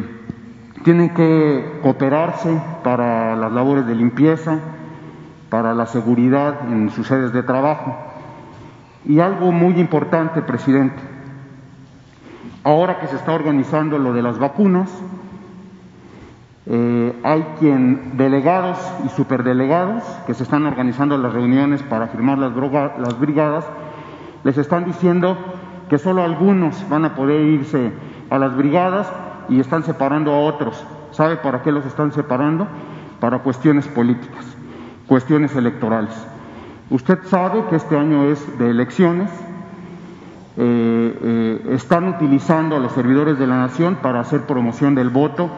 tienen que cooperarse para las labores de limpieza, para la seguridad en sus sedes de trabajo. Y algo muy importante, presidente, ahora que se está organizando lo de las vacunas, eh, hay quien, delegados y superdelegados, que se están organizando las reuniones para firmar las, las brigadas, les están diciendo que solo algunos van a poder irse a las brigadas y están separando a otros. ¿Sabe para qué los están separando? Para cuestiones políticas, cuestiones electorales. Usted sabe que este año es de elecciones, eh, eh, están utilizando a los servidores de la nación para hacer promoción del voto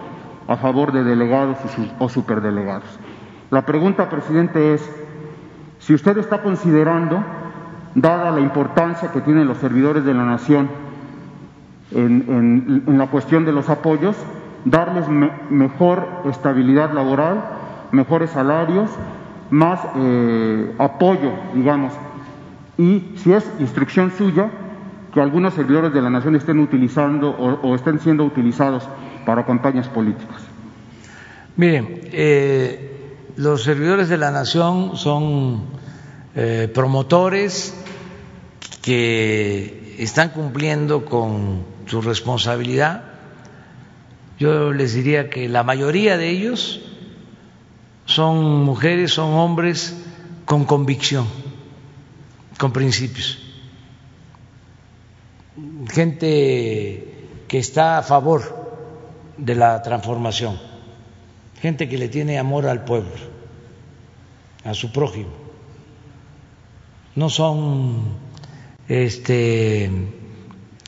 a favor de delegados o superdelegados. La pregunta, presidente, es si usted está considerando, dada la importancia que tienen los servidores de la nación en, la cuestión de los apoyos, darles mejor estabilidad laboral, mejores salarios, más eh, apoyo, digamos, y si es instrucción suya, que algunos servidores de la nación estén utilizando o estén siendo utilizados para campañas políticas. Miren, eh, los servidores de la nación son eh, promotores que están cumpliendo con su responsabilidad. Yo les diría que la mayoría de ellos son mujeres, son hombres con convicción, con principios. Gente que está a favor de la transformación, gente que le tiene amor al pueblo, a su prójimo. No son este,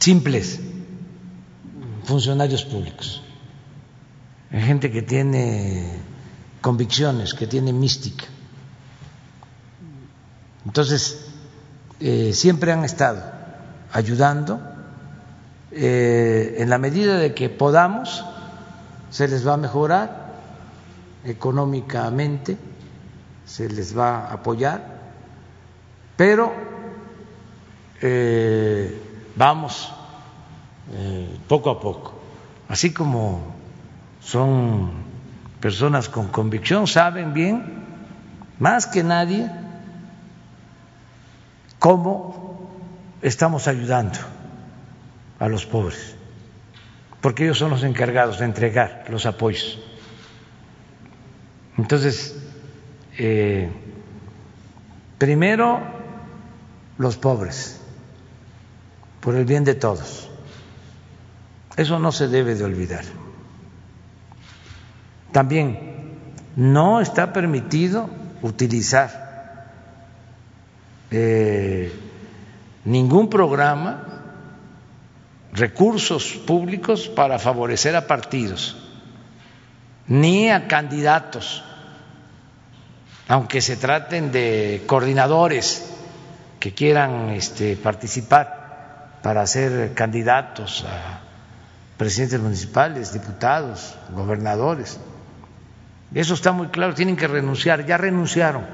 simples funcionarios públicos, gente que tiene convicciones, que tiene mística. Entonces, eh, siempre han estado ayudando eh, en la medida de que podamos se les va a mejorar económicamente, se les va a apoyar, pero eh, vamos poco a poco, así como son personas con convicción, saben bien, más que nadie, cómo estamos ayudando a los pobres porque ellos son los encargados de entregar los apoyos. Entonces, eh, primero los pobres, por el bien de todos. Eso no se debe de olvidar. También no está permitido utilizar eh, ningún programa recursos públicos para favorecer a partidos, ni a candidatos, aunque se traten de coordinadores que quieran este, participar para ser candidatos a presidentes municipales, diputados, gobernadores. Eso está muy claro, tienen que renunciar, ya renunciaron.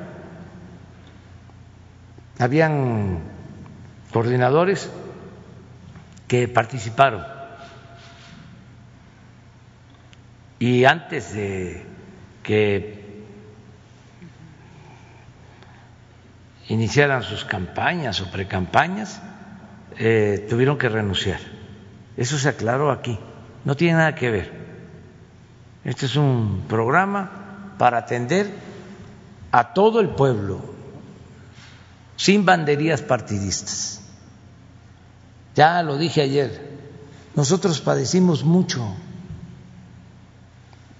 Habían coordinadores que participaron. Y antes de que iniciaran sus campañas o precampañas, eh, tuvieron que renunciar. Eso se aclaró aquí. No tiene nada que ver. Este es un programa para atender a todo el pueblo, sin banderías partidistas. Ya lo dije ayer, nosotros padecimos mucho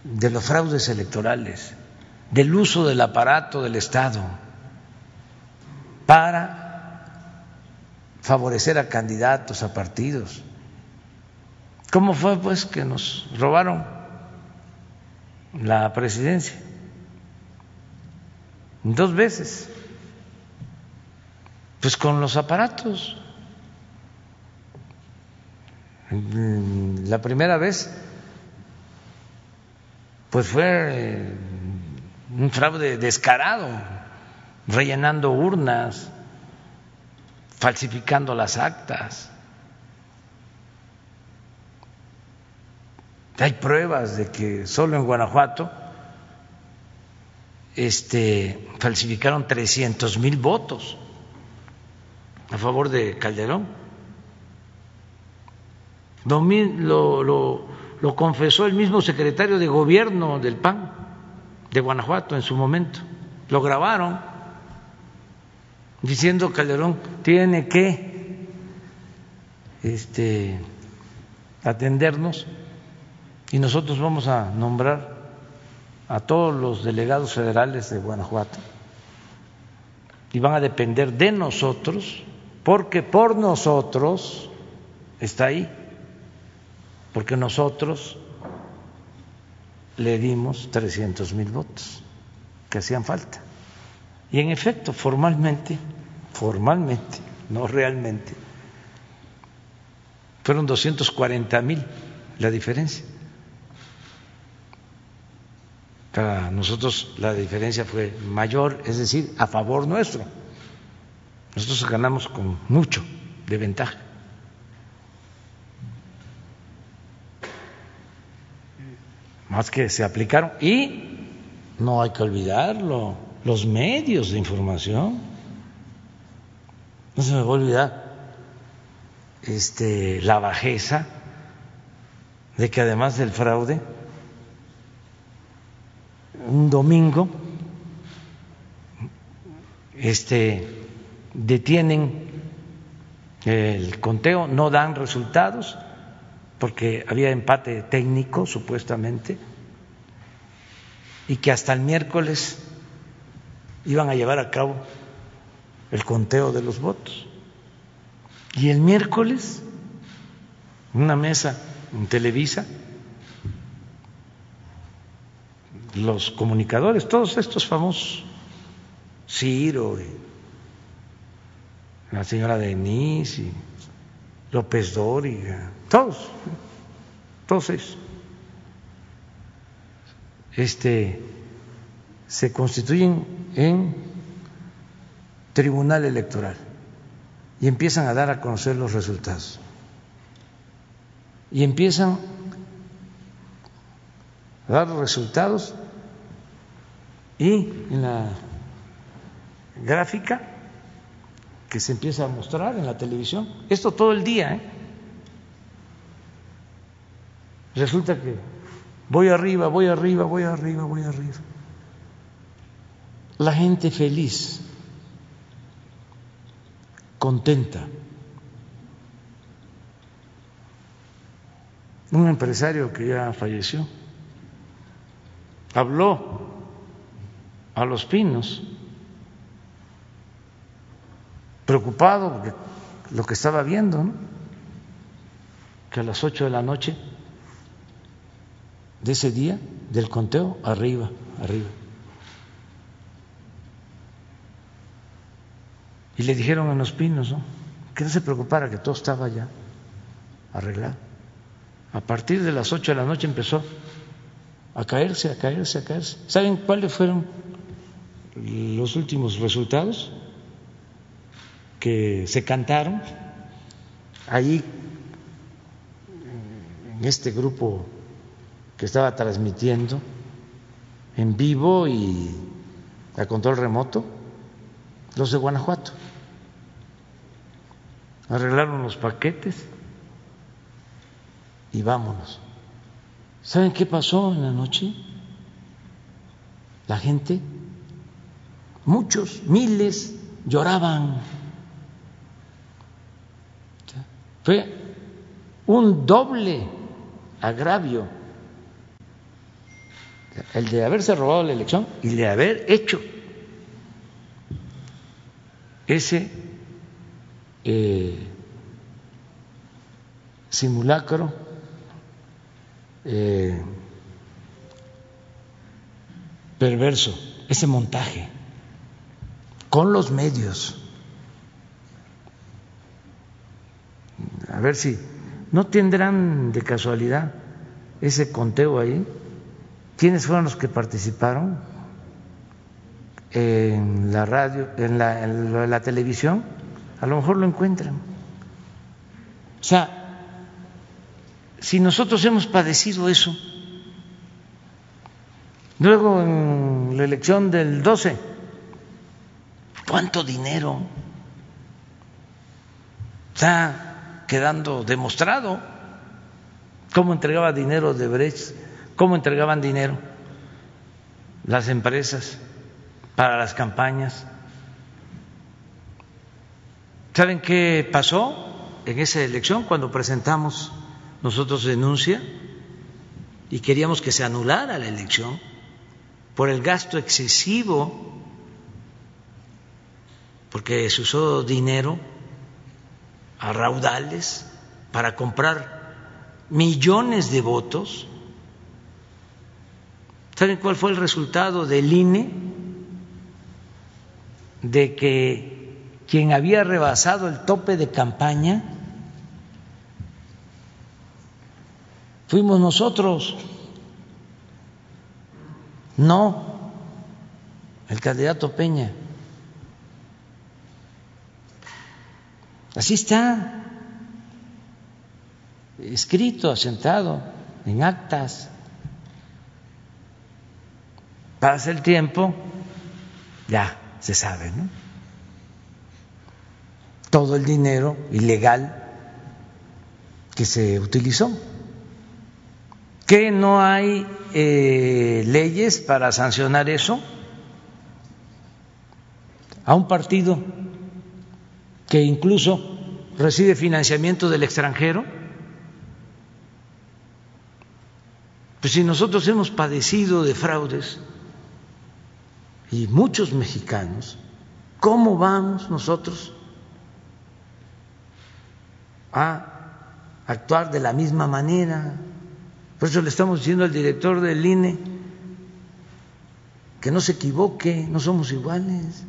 de los fraudes electorales, del uso del aparato del Estado para favorecer a candidatos, a partidos. ¿Cómo fue pues que nos robaron la presidencia? Dos veces. Pues con los aparatos. La primera vez, pues fue un fraude descarado, rellenando urnas, falsificando las actas. Hay pruebas de que solo en Guanajuato este, falsificaron 300 mil votos a favor de Calderón. Lo, lo, confesó el mismo secretario de gobierno del PAN de Guanajuato en su momento. Lo grabaron diciendo Calderón tiene que este, atendernos y nosotros vamos a nombrar a todos los delegados federales de Guanajuato y van a depender de nosotros porque por nosotros está ahí, porque nosotros le dimos 300 mil votos que hacían falta. Y en efecto, formalmente, formalmente, no realmente, fueron 240 mil la diferencia. Para nosotros la diferencia fue mayor, es decir, a favor nuestro. Nosotros ganamos con mucho de ventaja. Más que se aplicaron. Y no hay que olvidarlo, los medios de información. No se me va a olvidar este, la bajeza de que además del fraude, un domingo este, detienen el conteo, no dan resultados porque había empate técnico supuestamente y que hasta el miércoles iban a llevar a cabo el conteo de los votos. Y el miércoles, una mesa en Televisa, los comunicadores, todos estos famosos, Ciro, la señora Denise, y López Dóriga, todos, todos ellos, este, se constituyen en tribunal electoral y empiezan a dar a conocer los resultados. Y empiezan dar resultados y en la gráfica que se empieza a mostrar en la televisión, esto todo el día, ¿eh? resulta que voy arriba, voy arriba, voy arriba, voy arriba. La gente feliz, contenta. Un empresario que ya falleció habló a los pinos, preocupado porque lo que estaba viendo, ¿no? que a las ocho de la noche de ese día del conteo, arriba, arriba. Y le dijeron a los pinos ¿no? que no se preocupara, que todo estaba ya arreglado. A partir de las ocho de la noche empezó a caerse, a caerse, a caerse. ¿Saben cuáles fueron los últimos resultados? Que se cantaron ahí en este grupo que estaba transmitiendo en vivo y a control remoto, los de Guanajuato. Arreglaron los paquetes y vámonos. ¿Saben qué pasó en la noche? La gente muchos, miles, lloraban. Fue un doble agravio el de haberse robado la elección y de haber hecho ese eh, simulacro eh, perverso, ese montaje con los medios. A ver si no tendrán de casualidad ese conteo ahí. ¿Quiénes fueron los que participaron en la radio, en la, en la televisión? A lo mejor lo encuentran. O sea, si nosotros hemos padecido eso, luego en la elección del 12, ¿cuánto dinero está quedando demostrado? ¿Cómo entregaba dinero de Brecht? ¿Cómo entregaban dinero las empresas para las campañas? ¿Saben qué pasó en esa elección cuando presentamos nosotros denuncia y queríamos que se anulara la elección por el gasto excesivo, porque se usó dinero a raudales para comprar millones de votos. ¿Saben cuál fue el resultado del INE? De que quien había rebasado el tope de campaña fuimos nosotros, no el candidato Peña. Así está escrito, asentado en actas. Pasa el tiempo, ya se sabe, ¿no? todo el dinero ilegal que se utilizó. ¿Que no hay eh, leyes para sancionar eso? A un partido que incluso recibe financiamiento del extranjero. Pues si nosotros hemos padecido de fraudes y muchos mexicanos, ¿cómo vamos nosotros a actuar de la misma manera. Por eso le estamos diciendo al director del INE que no se equivoque, no somos iguales.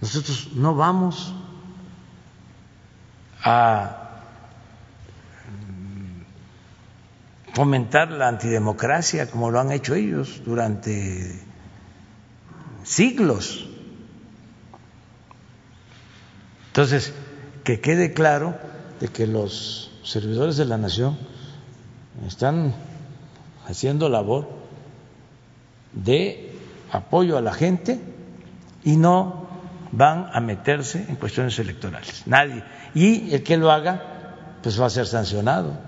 Nosotros no vamos a fomentar la antidemocracia como lo han hecho ellos durante siglos. Entonces, que quede claro de que los servidores de la nación están haciendo labor de apoyo a la gente y no van a meterse en cuestiones electorales. Nadie. Y el que lo haga, pues va a ser sancionado.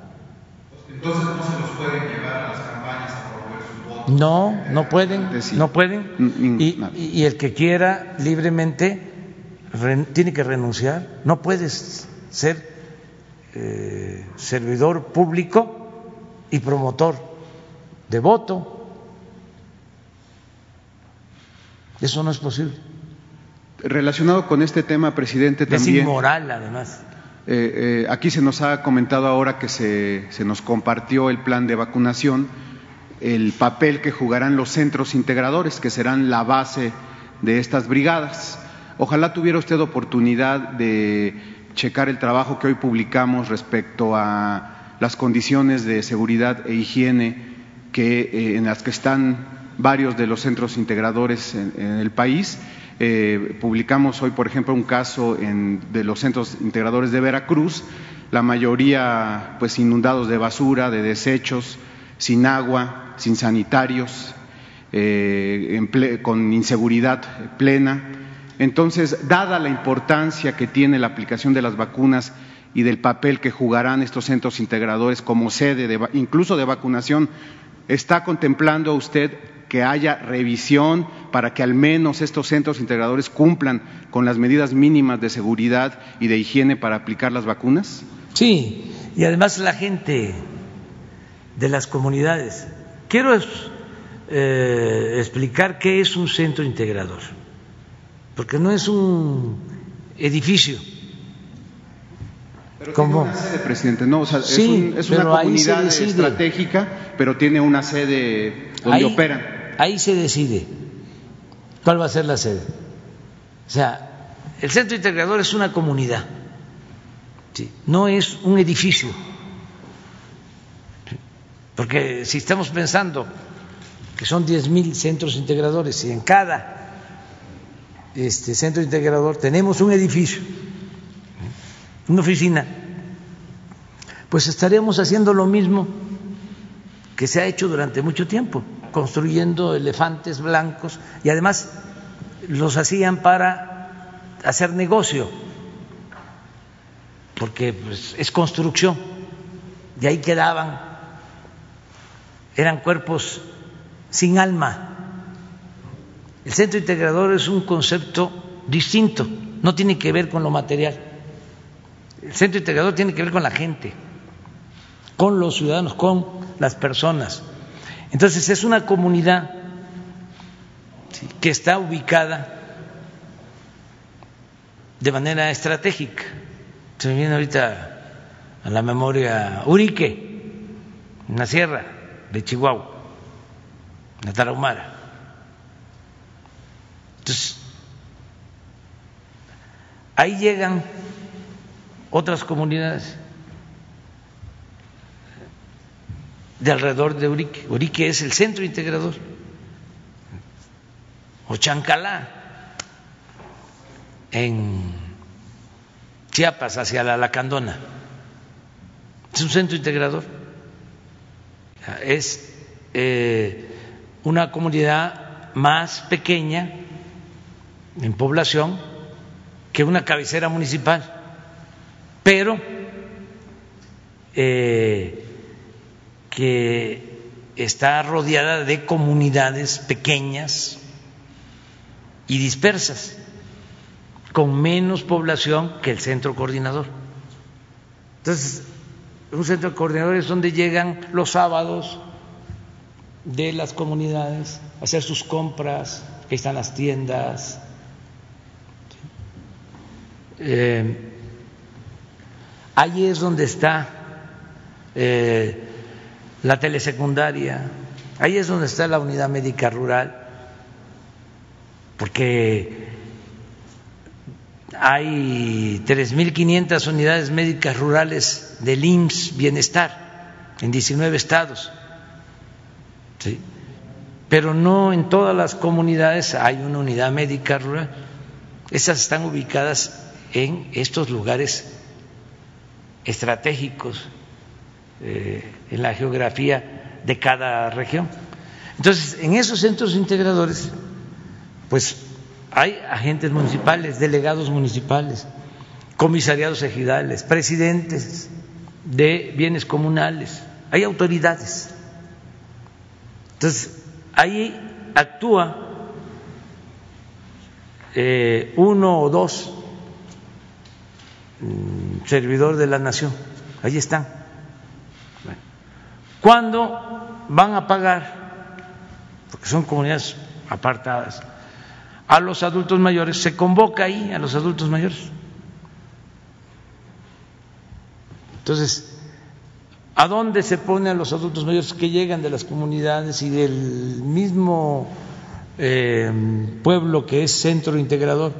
Entonces no se los pueden llevar a las campañas a promover sus votos. No, no pueden, no pueden. Y, y el que quiera libremente tiene que renunciar, no puedes ser eh, servidor público y promotor de voto. Eso no es posible. Relacionado con este tema, presidente, también. Es inmoral, además. Eh, eh, aquí se nos ha comentado ahora que se, se nos compartió el plan de vacunación, el papel que jugarán los centros integradores, que serán la base de estas brigadas. Ojalá tuviera usted oportunidad de checar el trabajo que hoy publicamos respecto a las condiciones de seguridad e higiene que, eh, en las que están varios de los centros integradores en, el país. Eh, publicamos hoy, por ejemplo, un caso de los centros integradores de Veracruz, la mayoría pues inundados de basura, de desechos, sin agua, sin sanitarios, eh, con inseguridad plena. Entonces, dada la importancia que tiene la aplicación de las vacunas y del papel que jugarán estos centros integradores como sede, de, incluso de vacunación ¿Está contemplando usted que haya revisión para que al menos estos centros integradores cumplan con las medidas mínimas de seguridad y de higiene para aplicar las vacunas? Sí, y además la gente de las comunidades. Quiero eh, explicar qué es un centro integrador, porque no es un edificio. Pero tiene una sede, presidente, no, o sea, es, un- es una se comunidad estratégica, pero tiene una sede donde Ahí- operan. Ahí se decide cuál va a ser la sede. O sea, el centro integrador es una comunidad, ¿sí? no es un edificio. ¿sí? Porque si estamos pensando que son 10.000 centros integradores y en cada este, centro integrador tenemos un edificio, una oficina, pues estaríamos haciendo lo mismo que se ha hecho durante mucho tiempo, construyendo elefantes blancos y además los hacían para hacer negocio, porque pues, es construcción, y ahí quedaban, eran cuerpos sin alma. El centro integrador es un concepto distinto, no tiene que ver con lo material. El centro integrador tiene que ver con la gente, con los ciudadanos, con las personas. Entonces es una comunidad que está ubicada de manera estratégica. Se me viene ahorita a la memoria Urique, en la sierra de Chihuahua, en la Tarahumara. Ahí llegan otras comunidades de alrededor de Urique. Urique es el centro integrador. O Chancalá, en Chiapas, hacia la Lacandona. Es un centro integrador. Es eh, una comunidad más pequeña en población que una cabecera municipal, pero eh, que está rodeada de comunidades pequeñas y dispersas, con menos población que el centro coordinador. Entonces, un centro coordinador es donde llegan los sábados de las comunidades a hacer sus compras, que están las tiendas. Eh, ahí es donde está eh, la telesecundaria, ahí es donde está la unidad médica rural, porque hay 3.500 unidades médicas rurales del IMSS Bienestar en 19 estados, pero no en todas las comunidades hay una unidad médica rural. Esas están ubicadas en estos lugares estratégicos eh, en la geografía de cada región. Entonces, en esos centros integradores, pues hay agentes municipales, delegados municipales, comisariados ejidales, presidentes de bienes comunales, hay autoridades. Entonces, ahí actúa eh, uno o dos servidor de la nación, ahí están. ¿Cuándo van a pagar? Porque son comunidades apartadas. A los adultos mayores, se convoca ahí a los adultos mayores. Entonces, ¿a dónde se pone a los adultos mayores que llegan de las comunidades y del mismo eh, pueblo que es centro integrador?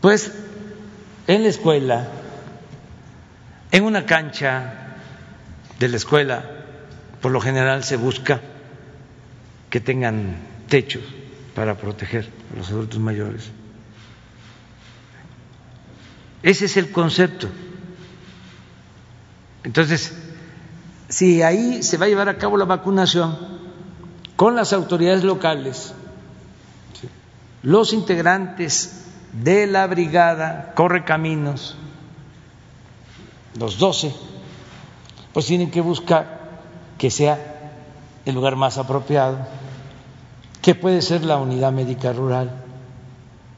Pues en la escuela, en una cancha de la escuela, por lo general se busca que tengan techos para proteger a los adultos mayores. Ese es el concepto. Entonces, si ahí se va a llevar a cabo la vacunación con las autoridades locales, los integrantes de la brigada Corre Caminos, los 12, pues tienen que buscar que sea el lugar más apropiado, que puede ser la unidad médica rural,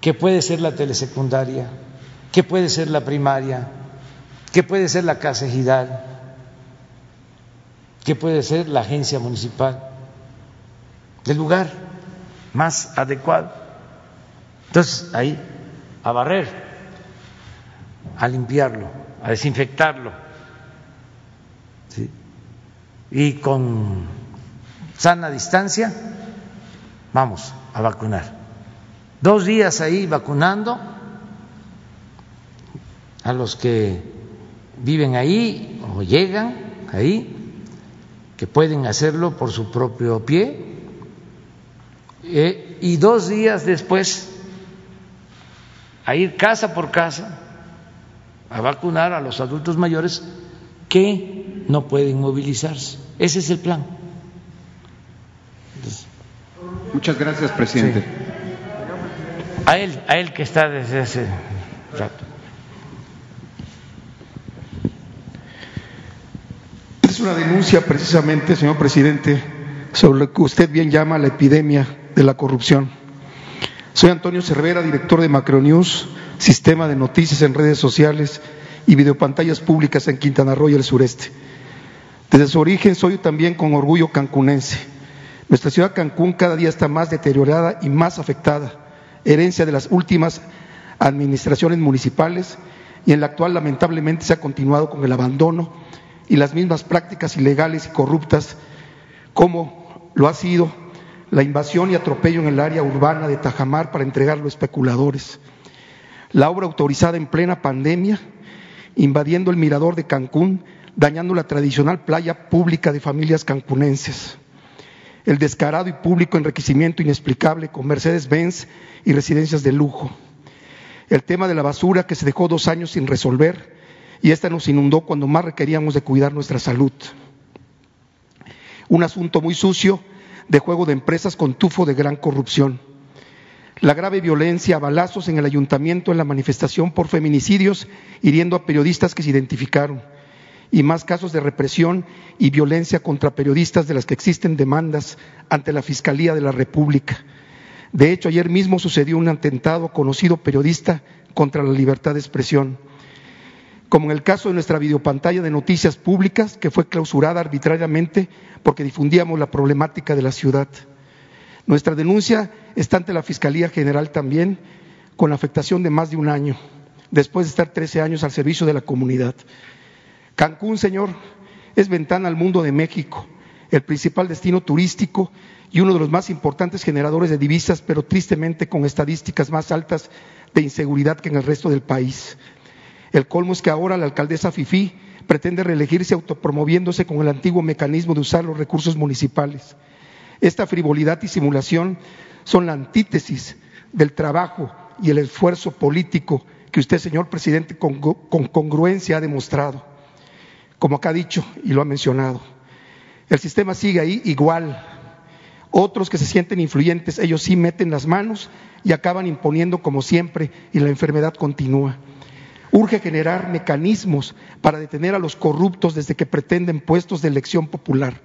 que puede ser la telesecundaria, que puede ser la primaria, que puede ser la casa ejidal, que puede ser la agencia municipal, el lugar más adecuado. Entonces, ahí, a barrer, a limpiarlo, a desinfectarlo, y con sana distancia, vamos a vacunar. Dos días ahí vacunando a los que viven ahí o llegan ahí, que pueden hacerlo por su propio pie, eh, y dos días después a ir casa por casa a vacunar a los adultos mayores que no pueden movilizarse. Ese es el plan. Muchas gracias, presidente. A él, a él que está desde ese rato. Es una denuncia precisamente, señor presidente, sobre lo que usted bien llama la epidemia de la corrupción. Soy Antonio Cervera, director de Macronews, sistema de noticias en redes sociales y videopantallas públicas en Quintana Roo y el sureste. Desde su origen soy también con orgullo cancunense. Nuestra ciudad Cancún cada día está más deteriorada y más afectada, herencia de las últimas administraciones municipales y en la actual lamentablemente se ha continuado con el abandono y las mismas prácticas ilegales y corruptas como lo ha sido la invasión y atropello en el área urbana de Tajamar para entregarlo a especuladores, la obra autorizada en plena pandemia invadiendo el mirador de Cancún, dañando la tradicional playa pública de familias cancunenses. El descarado y público enriquecimiento inexplicable con Mercedes-Benz y residencias de lujo. El tema de la basura que se dejó dos años sin resolver y esta nos inundó cuando más requeríamos de cuidar nuestra salud. Un asunto muy sucio de juego de empresas con tufo de gran corrupción la grave violencia balazos en el ayuntamiento en la manifestación por feminicidios, hiriendo a periodistas que se identificaron, y más casos de represión y violencia contra periodistas de las que existen demandas ante la Fiscalía de la República. De hecho, ayer mismo sucedió un atentado conocido periodista contra la libertad de expresión, como en el caso de nuestra videopantalla de noticias públicas, que fue clausurada arbitrariamente porque difundíamos la problemática de la ciudad. Nuestra denuncia está ante la Fiscalía General también, con la afectación de más de un año, después de estar 13 años al servicio de la comunidad. Cancún, señor, es ventana al mundo de México, el principal destino turístico y uno de los más importantes generadores de divisas, pero tristemente con estadísticas más altas de inseguridad que en el resto del país. El colmo es que ahora la alcaldesa Fifi pretende reelegirse autopromoviéndose con el antiguo mecanismo de usar los recursos municipales. Esta frivolidad y simulación son la antítesis del trabajo y el esfuerzo político que usted, señor presidente, con, congruencia ha demostrado, como acá ha dicho y lo ha mencionado. El sistema sigue ahí igual. Otros que se sienten influyentes, ellos sí meten las manos y acaban imponiendo como siempre y la enfermedad continúa. Urge generar mecanismos para detener a los corruptos desde que pretenden puestos de elección popular.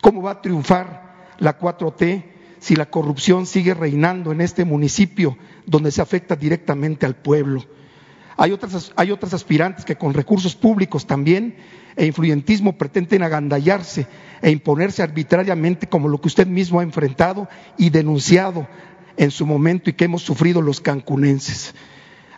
¿Cómo va a triunfar la 4T si la corrupción sigue reinando en este municipio donde se afecta directamente al pueblo. Hay otras, hay otras aspirantes que con recursos públicos también e influyentismo pretenden agandallarse e imponerse arbitrariamente como lo que usted mismo ha enfrentado y denunciado en su momento y que hemos sufrido los cancunenses.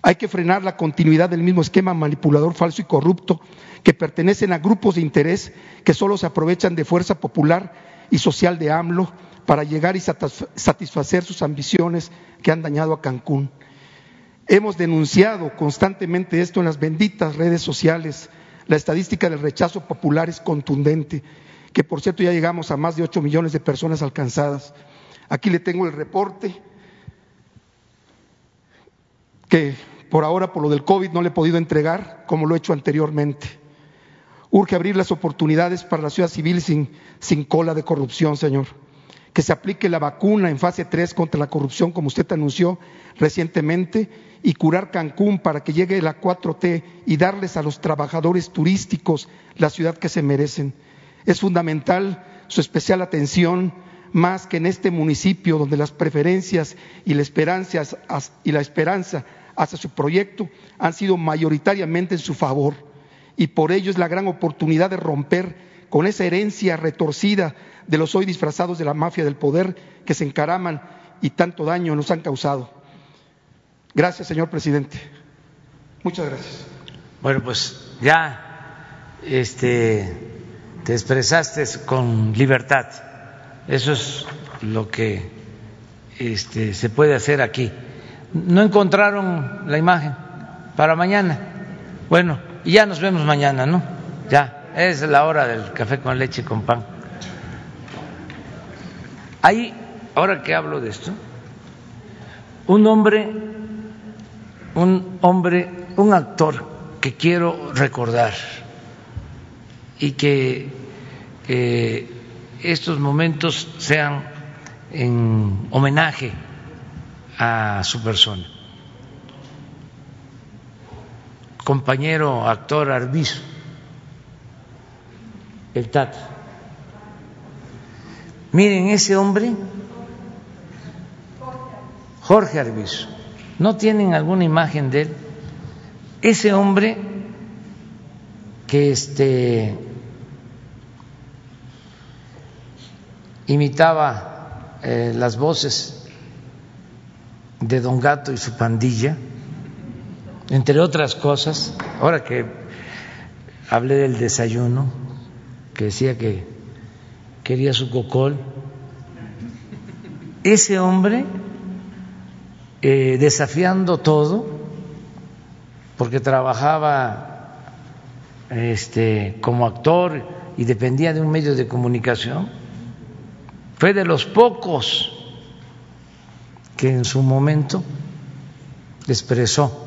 Hay que frenar la continuidad del mismo esquema manipulador falso y corrupto que pertenecen a grupos de interés que solo se aprovechan de fuerza popular y social de AMLO para llegar y satisfacer sus ambiciones que han dañado a Cancún. Hemos denunciado constantemente esto en las benditas redes sociales. La estadística del rechazo popular es contundente, que por cierto ya llegamos a más de ocho millones de personas alcanzadas. Aquí le tengo el reporte que por ahora, por lo del COVID, no le he podido entregar como lo he hecho anteriormente. Urge abrir las oportunidades para la ciudad civil sin, cola de corrupción, señor. Que se aplique la vacuna en fase 3 contra la corrupción, como usted anunció recientemente, y curar Cancún para que llegue la 4T y darles a los trabajadores turísticos la ciudad que se merecen. Es fundamental su especial atención más que en este municipio donde las preferencias y la esperanza, y la esperanza hacia su proyecto han sido mayoritariamente en su favor y por ello es la gran oportunidad de romper con esa herencia retorcida de los hoy disfrazados de la mafia del poder que se encaraman y tanto daño nos han causado. Gracias, señor presidente. Muchas gracias. Bueno, pues ya este, te expresaste con libertad. Eso es lo que este, se puede hacer aquí. No encontraron la imagen para mañana. Bueno, y ya nos vemos mañana, ¿no? Ya, es la hora del café con leche y con pan. Ahí, ahora que hablo de esto, un hombre, un hombre, un actor que quiero recordar y que estos momentos sean en homenaje a su persona. Compañero actor Arbizo, el Tata. Miren, ese hombre, Jorge Arbizo, ¿no tienen alguna imagen de él? Ese hombre que este imitaba eh, las voces de Don Gato y su pandilla, entre otras cosas, ahora que hablé del desayuno, que decía que quería su cocol, ese hombre eh, desafiando todo, porque trabajaba este, como actor y dependía de un medio de comunicación, fue de los pocos que en su momento expresó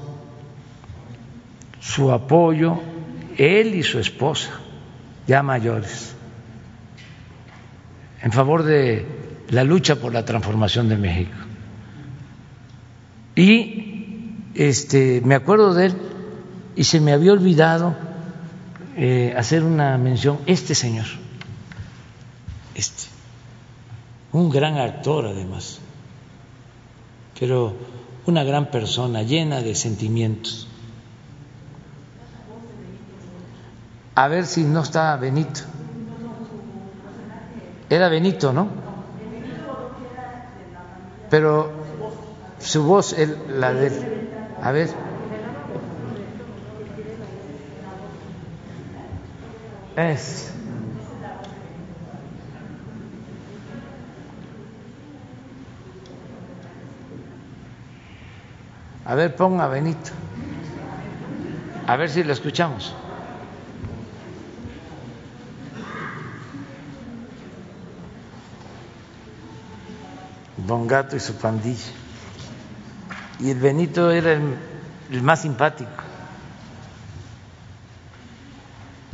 su apoyo, él y su esposa, ya mayores, en favor de la lucha por la transformación de México. Y este, me acuerdo de él y se me había olvidado eh, hacer una mención, este señor, este un gran actor además, pero una gran persona llena de sentimientos. A ver si no está Benito. Era Benito, ¿no? Pero su voz, la de... A ver. Es. A ver, ponga Benito. A ver si lo escuchamos. Don Gato y su pandilla. Y el Benito era el, más simpático.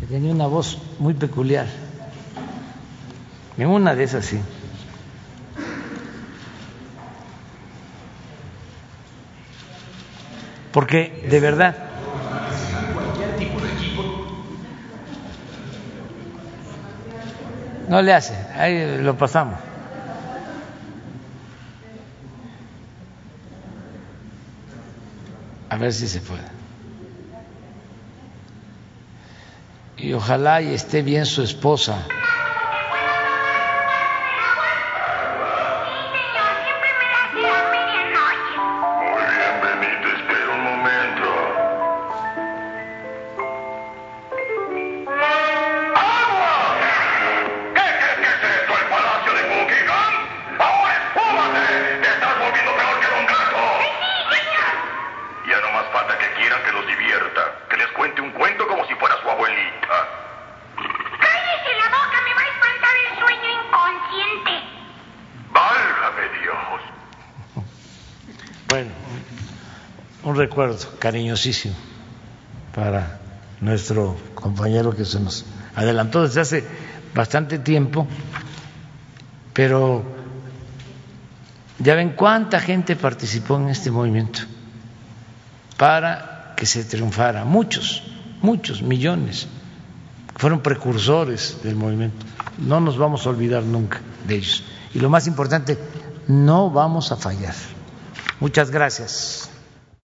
Tenía una voz muy peculiar. En una de esas sí. Porque de verdad no le hace, ahí lo pasamos. A ver si se puede. Y ojalá y esté bien su esposa. Cariñosísimo para nuestro compañero que se nos adelantó desde hace bastante tiempo, pero ya ven cuánta gente participó en este movimiento para que se triunfara, muchos, muchos millones, fueron precursores del movimiento. No nos vamos a olvidar nunca de ellos. Y lo más importante, no vamos a fallar. Muchas gracias.